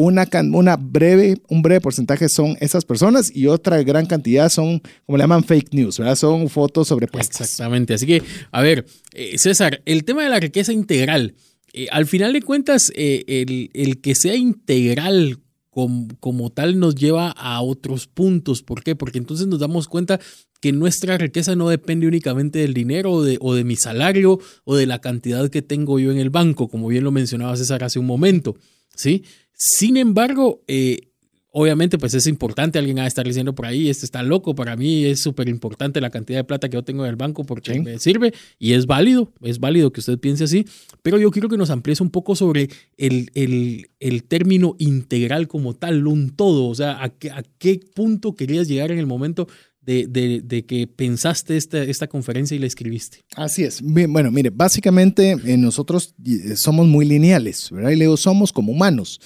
una, breve, un breve porcentaje son esas personas y otra gran cantidad son, como le llaman, fake news, ¿verdad? Son fotos sobrepuestas. Exactamente. Así que, a ver, eh, César, el tema de la riqueza integral, eh, al final de cuentas, eh, el, el, que sea integral como, como, tal nos lleva a otros puntos. ¿Por qué? Porque entonces nos damos cuenta que nuestra riqueza no depende únicamente del dinero o de, o de mi salario o de la cantidad que tengo yo en el banco, como bien lo mencionaba César hace un momento. ¿sí? Sin embargo, eh, obviamente pues es importante, alguien va a estar diciendo por ahí, este está loco, para mí es súper importante la cantidad de plata que yo tengo en el banco porque me sirve y es válido, es válido que usted piense así, pero yo quiero que nos amplíes un poco sobre el, el, el término integral como tal, un todo, o sea, a qué, a qué punto querías llegar en el momento de, de, de, que pensaste esta, esta conferencia y la escribiste. Así es. Bueno, mire, básicamente eh, nosotros eh, somos muy lineales, ¿verdad? Y luego somos como humanos.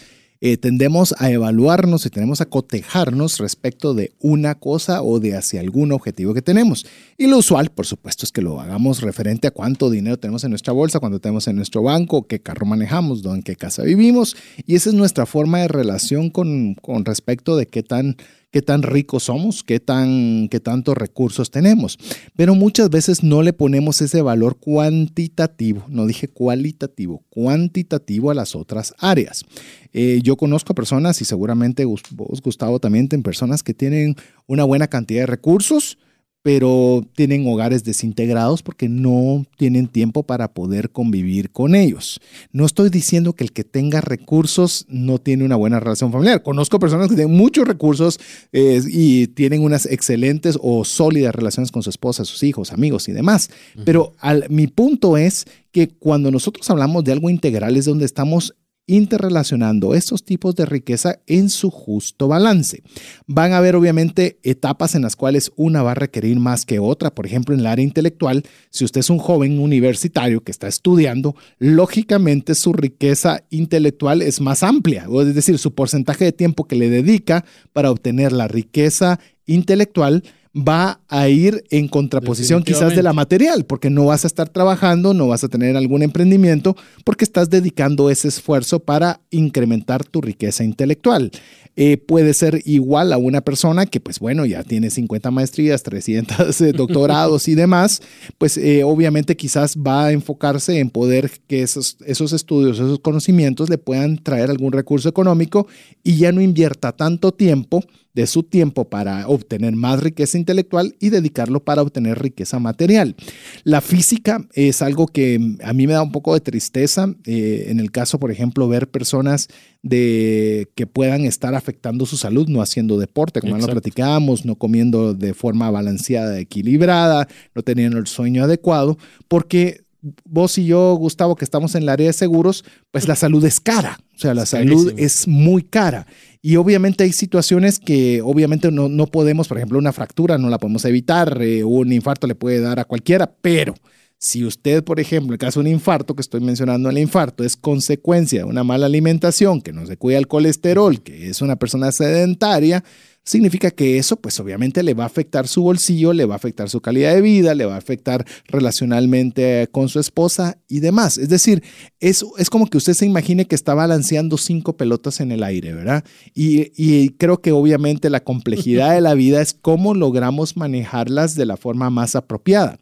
Eh, tendemos a evaluarnos y tenemos a cotejarnos respecto de una cosa o de hacia algún objetivo que tenemos. Y lo usual, por supuesto, es que lo hagamos referente a cuánto dinero tenemos en nuestra bolsa, cuánto tenemos en nuestro banco, qué carro manejamos, en qué casa vivimos. Y esa es nuestra forma de relación con, con respecto de qué tan qué tan ricos somos, qué, tan, qué tantos recursos tenemos. Pero muchas veces no le ponemos ese valor cuantitativo, no dije cualitativo, cuantitativo a las otras áreas. Eh, yo conozco a personas, y seguramente vos, Gustavo, también, en personas que tienen una buena cantidad de recursos, pero tienen hogares desintegrados porque no tienen tiempo para poder convivir con ellos. No estoy diciendo que el que tenga recursos no tiene una buena relación familiar. Conozco personas que tienen muchos recursos eh, y tienen unas excelentes o sólidas relaciones con su esposa, sus hijos, amigos y demás. Pero mi punto es que cuando nosotros hablamos de algo integral es donde estamos interrelacionando estos tipos de riqueza en su justo balance. Van a haber obviamente etapas en las cuales una va a requerir más que otra. Por ejemplo, en el área intelectual, si usted es un joven universitario que está estudiando, lógicamente su riqueza intelectual es más amplia, es decir, su porcentaje de tiempo que le dedica para obtener la riqueza intelectual va a ir en contraposición quizás de la material, porque no vas a estar trabajando, no vas a tener algún emprendimiento, porque estás dedicando ese esfuerzo para incrementar tu riqueza intelectual. Eh, puede ser igual a una persona que, pues bueno, ya tiene 50 maestrías, 300 eh, doctorados y demás, pues eh, obviamente quizás va a enfocarse en poder que esos, esos estudios, esos conocimientos le puedan traer algún recurso económico y ya no invierta tanto tiempo de su tiempo para obtener más riqueza intelectual y dedicarlo para obtener riqueza material. La física es algo que a mí me da un poco de tristeza, eh, en el caso, por ejemplo, ver personas de que puedan estar afectando su salud no haciendo deporte, como lo platicábamos, no comiendo de forma balanceada, equilibrada, no teniendo el sueño adecuado, porque vos y yo, Gustavo, que estamos en el área de seguros, pues la salud es cara, o sea, la salud es muy cara. Y obviamente hay situaciones que obviamente no, no, podemos, por ejemplo, una fractura no la podemos evitar, eh, un infarto le puede dar a cualquiera, pero si usted, por ejemplo, en el caso de un infarto, que estoy mencionando el infarto, es consecuencia de una mala alimentación, que no se cuida el colesterol, que es una persona sedentaria, significa que eso pues obviamente le va a afectar su bolsillo, le va a afectar su calidad de vida, le va a afectar relacionalmente con su esposa y demás. Es decir, es, es como que usted se imagine que está balanceando cinco pelotas en el aire, ¿verdad? Y, y creo que obviamente la complejidad de la vida es cómo logramos manejarlas de la forma más apropiada.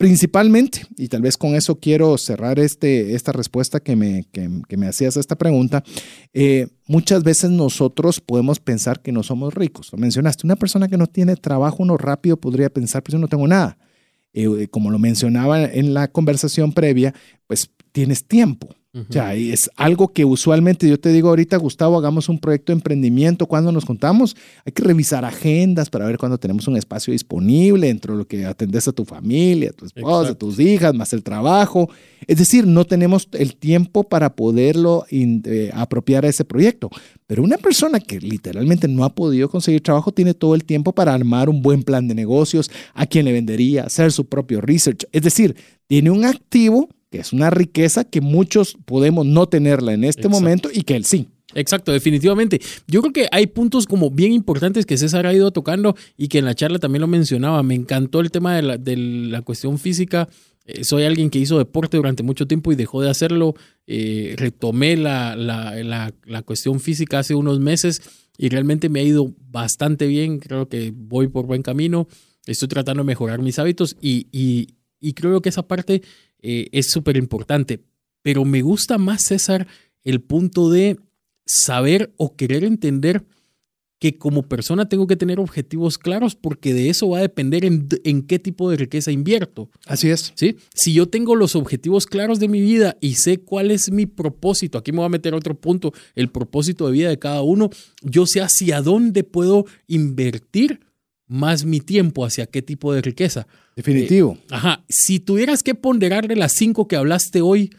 Principalmente, y tal vez con eso quiero cerrar este, esta respuesta que me, que, me hacías a esta pregunta, eh, muchas veces nosotros podemos pensar que no somos ricos. Lo mencionaste, una persona que no tiene trabajo, uno rápido podría pensar, pues yo no tengo nada. Eh, como lo mencionaba en la conversación previa, pues tienes tiempo. O sea, es algo que usualmente yo te digo ahorita, Gustavo, hagamos un proyecto de emprendimiento. Cuando nos contamos, hay que revisar agendas para ver cuándo tenemos un espacio disponible dentro de lo que atendes a tu familia, a tu esposa, a tus hijas, más el trabajo. Es decir, no tenemos el tiempo para poderlo eh, apropiar a ese proyecto. Pero una persona que literalmente no ha podido conseguir trabajo tiene todo el tiempo para armar un buen plan de negocios, a quién le vendería, hacer su propio research. Es decir, tiene un activo que es una riqueza que muchos podemos no tenerla en este momento y que él sí. Exacto, definitivamente. Yo creo que hay puntos como bien importantes que César ha ido tocando y que en la charla también lo mencionaba. Me encantó el tema de la, de la cuestión física eh, soy alguien que hizo deporte durante mucho tiempo y dejó de hacerlo. Eh, retomé la, la, la, cuestión física hace unos meses y realmente me ha ido bastante bien. Creo que voy por buen camino. Estoy tratando de mejorar mis hábitos y, y, y creo que esa parte eh, es súper importante. Pero me gusta más, César, el punto de saber o querer entender que como persona tengo que tener objetivos claros porque de eso va a depender en, qué tipo de riqueza invierto. Así es. ¿Sí? Si yo tengo los objetivos claros de mi vida y sé cuál es mi propósito, aquí me voy a meter otro punto, el propósito de vida de cada uno, yo sé hacia dónde puedo invertir más mi tiempo, hacia qué tipo de riqueza. Definitivo. Eh, ajá. Si tuvieras que ponderarle las cinco que hablaste hoy,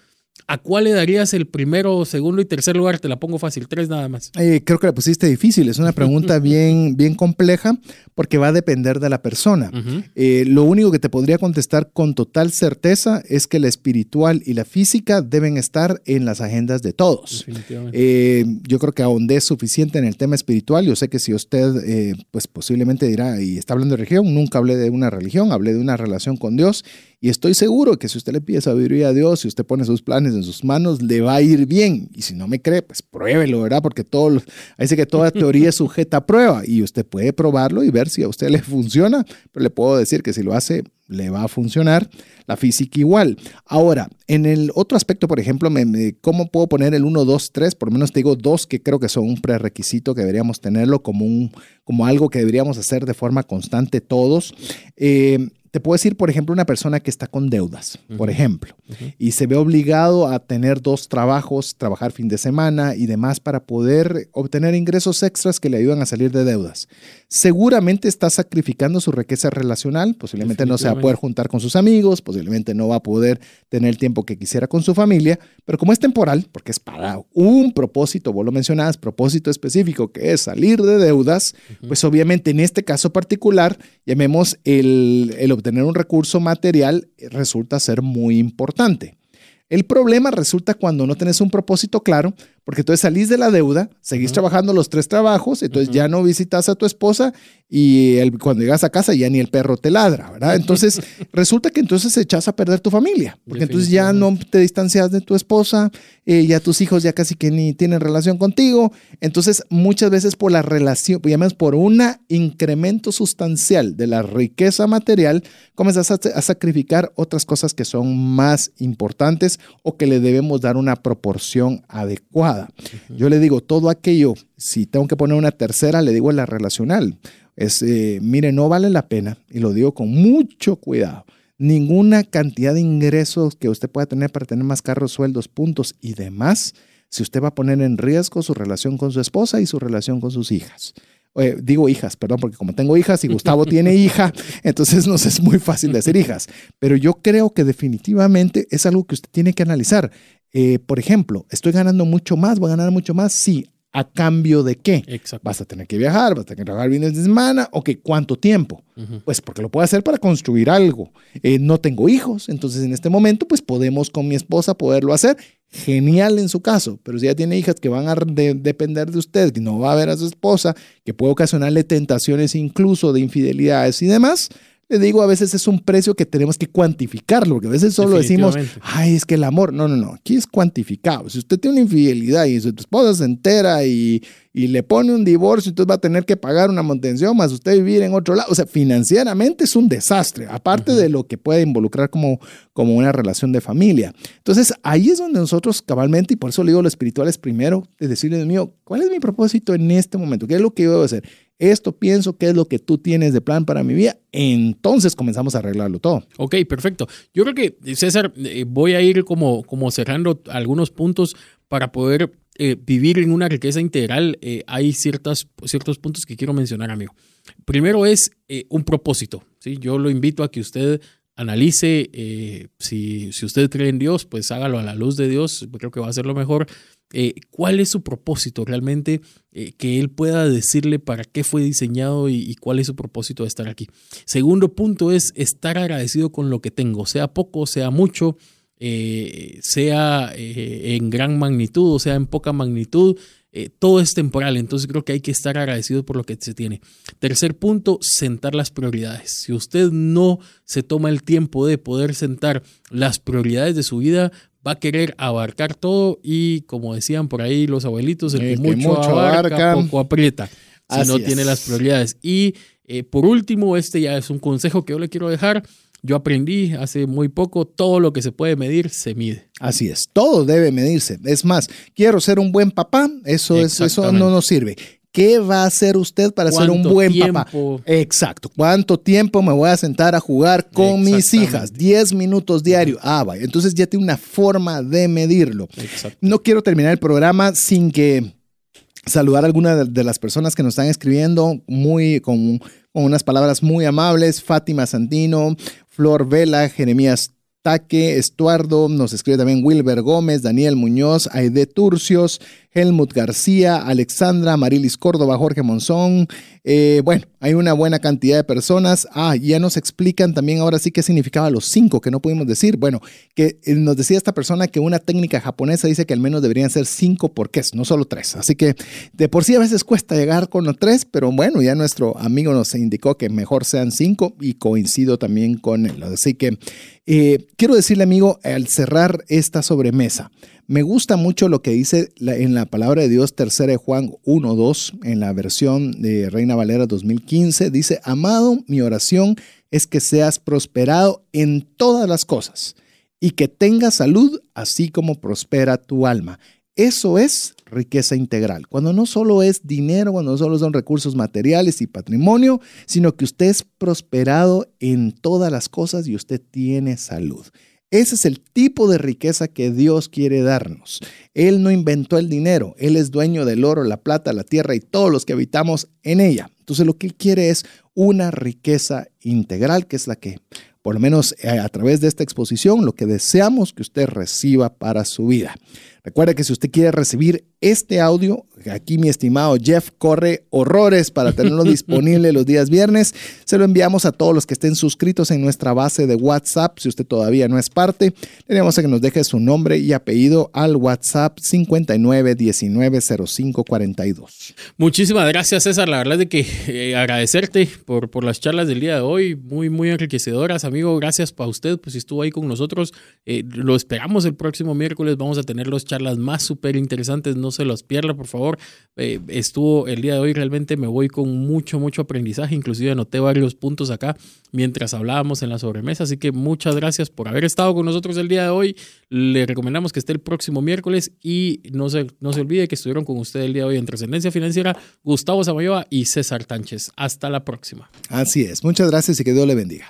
¿A cuál le darías el primero, segundo y tercer lugar? Te la pongo fácil, tres nada más. Eh, creo que la pusiste difícil, es una pregunta bien, bien compleja porque va a depender de la persona. Eh, lo único que te podría contestar con total certeza es que la espiritual y la física deben estar en las agendas de todos. Eh, yo creo que es suficiente en el tema espiritual. Yo sé que si usted, pues posiblemente dirá, y está hablando de religión, nunca hablé de una religión, hablé de una relación con Dios y estoy seguro que si usted le pide sabiduría a Dios, si usted pone sus planes en sus manos, le va a ir bien. Y si no me cree, pues pruébelo, ¿verdad? Porque todo, dice que toda teoría es sujeta a prueba y usted puede probarlo y ver si a usted le funciona, pero le puedo decir que si lo hace, le va a funcionar. La física igual. Ahora, en el otro aspecto, por ejemplo, me, ¿cómo puedo poner el 1, 2, 3? Por lo menos te digo dos que creo que son un prerequisito que deberíamos tenerlo como, un, como algo que deberíamos hacer de forma constante todos. Eh, te puedo decir, por ejemplo, una persona que está con deudas, por ejemplo, y se ve obligado a tener dos trabajos, trabajar fin de semana y demás para poder obtener ingresos extras que le ayudan a salir de deudas. Seguramente está sacrificando su riqueza relacional, posiblemente no se va a poder juntar con sus amigos, posiblemente no va a poder tener el tiempo que quisiera con su familia, pero como es temporal, porque es para un propósito, vos lo mencionabas, propósito específico que es salir de deudas, pues obviamente en este caso particular, llamemos el, el obtener un recurso material eh, resulta ser muy importante. El problema resulta cuando no tenés un propósito claro, porque entonces salís de la deuda, seguís trabajando los tres trabajos, entonces ya no visitas a tu esposa y cuando llegas a casa ya ni el perro te ladra, ¿verdad? Entonces resulta que entonces echas a perder tu familia, porque entonces ya no te distancias de tu esposa, eh, ya tus hijos ya casi que ni tienen relación contigo, entonces muchas veces por la relación, llamas por un incremento sustancial de la riqueza material, comienzas a, sacrificar otras cosas que son más importantes o que le debemos dar una proporción adecuada. Yo le digo, todo aquello, si tengo que poner una tercera, le digo en la relacional es, eh, mire, no vale la pena, y lo digo con mucho cuidado, ninguna cantidad de ingresos que usted pueda tener para tener más carros, sueldos, puntos y demás, si usted va a poner en riesgo su relación con su esposa y su relación con sus hijas. digo hijas, perdón, porque como tengo hijas y Gustavo tiene hija, entonces nos es muy fácil decir hijas. Pero yo creo que definitivamente es algo que usted tiene que analizar. Eh, por ejemplo, estoy ganando mucho más, voy a ganar mucho más. Sí, ¿A cambio de qué? Exacto. Vas a tener que viajar, vas a tener que trabajar fines de semana. ¿O qué? ¿Cuánto tiempo? Pues porque lo puedo hacer para construir algo. Eh, no tengo hijos, entonces en este momento pues podemos con mi esposa poderlo hacer. Genial en su caso, pero si ya tiene hijas que van a depender de usted, que no va a ver a su esposa, que puede ocasionarle tentaciones incluso de infidelidades y demás, le digo, a veces es un precio que tenemos que cuantificarlo, porque a veces solo decimos, ay, es que el amor, no, no, no, aquí es cuantificado. Si usted tiene una infidelidad y su esposa se entera y, y le pone un divorcio, entonces va a tener que pagar una mantención más usted vivir en otro lado. O sea, financieramente es un desastre, aparte de lo que puede involucrar como, como una relación de familia. Entonces, ahí es donde nosotros cabalmente, y por eso le digo lo espiritual es primero, es decirle, Dios mío, ¿cuál es mi propósito en este momento? ¿Qué es lo que yo debo hacer? Esto pienso que es lo que tú tienes de plan para mi vida, entonces comenzamos a arreglarlo todo. Ok, perfecto. Yo creo que, César, eh, voy a ir como, como cerrando algunos puntos para poder eh, vivir en una riqueza integral. Eh, hay ciertas, ciertos puntos que quiero mencionar, amigo. Primero es un propósito. ¿sí? Yo lo invito a que usted analice, si, si usted cree en Dios, pues hágalo a la luz de Dios, creo que va a ser lo mejor. Eh, cuál es su propósito realmente, eh, que él pueda decirle para qué fue diseñado y, cuál es su propósito de estar aquí. Segundo punto es estar agradecido con lo que tengo, sea poco, sea mucho, eh, sea en gran magnitud o sea en poca magnitud. todo es temporal, entonces creo que hay que estar agradecido por lo que se tiene. Tercer punto, sentar las prioridades. Si usted no se toma el tiempo de poder sentar las prioridades de su vida, va a querer abarcar todo y como decían por ahí los abuelitos, el, que, mucho, abarca, poco aprieta, si no tiene las prioridades. Y eh, por último, este ya es un consejo que yo le quiero dejar. Yo aprendí hace muy poco, todo lo que se puede medir se mide. Así es, todo debe medirse. Es más, quiero ser un buen papá, eso, es, eso no nos sirve. ¿Qué va a hacer usted para ser un buen papá? Exacto. ¿Cuánto tiempo me voy a sentar a jugar con mis hijas? 10 minutos diario. Ah, vaya. Entonces ya tiene una forma de medirlo. No quiero terminar el programa sin que saludar a algunas de las personas que nos están escribiendo muy con, con unas palabras muy amables. Fátima Santino, Flor Vela, Jeremías Taque, Estuardo, nos escribe también Wilber Gómez, Daniel Muñoz, Aide Turcios, Helmut García, Alexandra, Marilis Córdoba, Jorge Monzón. Eh, bueno, hay una buena cantidad de personas. Ah, ya nos explican también ahora sí qué significaba los cinco que no pudimos decir. Bueno, que eh, nos decía esta persona que una técnica japonesa dice que al menos deberían ser cinco porqués, no solo tres. Así que de por sí a veces cuesta llegar con los tres, pero bueno, ya nuestro amigo nos indicó que mejor sean cinco y coincido también con él. Así que eh, quiero decirle, amigo, al cerrar esta sobremesa, me gusta mucho lo que dice en la palabra de Dios, tercera de Juan 1.2, en la versión de Reina Valera 2015. Dice, amado, mi oración es que seas prosperado en todas las cosas y que tengas salud, así como prospera tu alma. Eso es riqueza integral. Cuando no solo es dinero, cuando no solo son recursos materiales y patrimonio, sino que usted es prosperado en todas las cosas y usted tiene salud. Ese es el tipo de riqueza que Dios quiere darnos. Él no inventó el dinero, Él es dueño del oro, la plata, la tierra y todos los que habitamos en ella. Entonces lo que Él quiere es una riqueza integral, que es la que, por lo menos eh, a través de esta exposición, lo que deseamos que usted reciba para su vida. Recuerde que si usted quiere recibir este audio, aquí mi estimado Jeff corre horrores para tenerlo disponible los días viernes. Se lo enviamos a todos los que estén suscritos en nuestra base de WhatsApp. Si usted todavía no es parte, tenemos a que nos deje su nombre y apellido al WhatsApp 59190542. Muchísimas gracias, César. La verdad es de que eh, agradecerte por, por las charlas del día de hoy, muy, muy enriquecedoras, amigo. Gracias para usted, pues si estuvo ahí con nosotros. Eh, lo esperamos el próximo miércoles. Vamos a tener los charlas más súper interesantes, no se los pierda, por favor. Eh, estuvo el día de hoy, realmente me voy con mucho, mucho aprendizaje, inclusive anoté varios puntos acá mientras hablábamos en la sobremesa, así que muchas gracias por haber estado con nosotros el día de hoy. Le recomendamos que esté el próximo miércoles y no se, no se olvide que estuvieron con usted el día de hoy en Trascendencia Financiera Gustavo Samayoa y César Tánchez. Hasta la próxima. Así es, muchas gracias y que Dios le bendiga.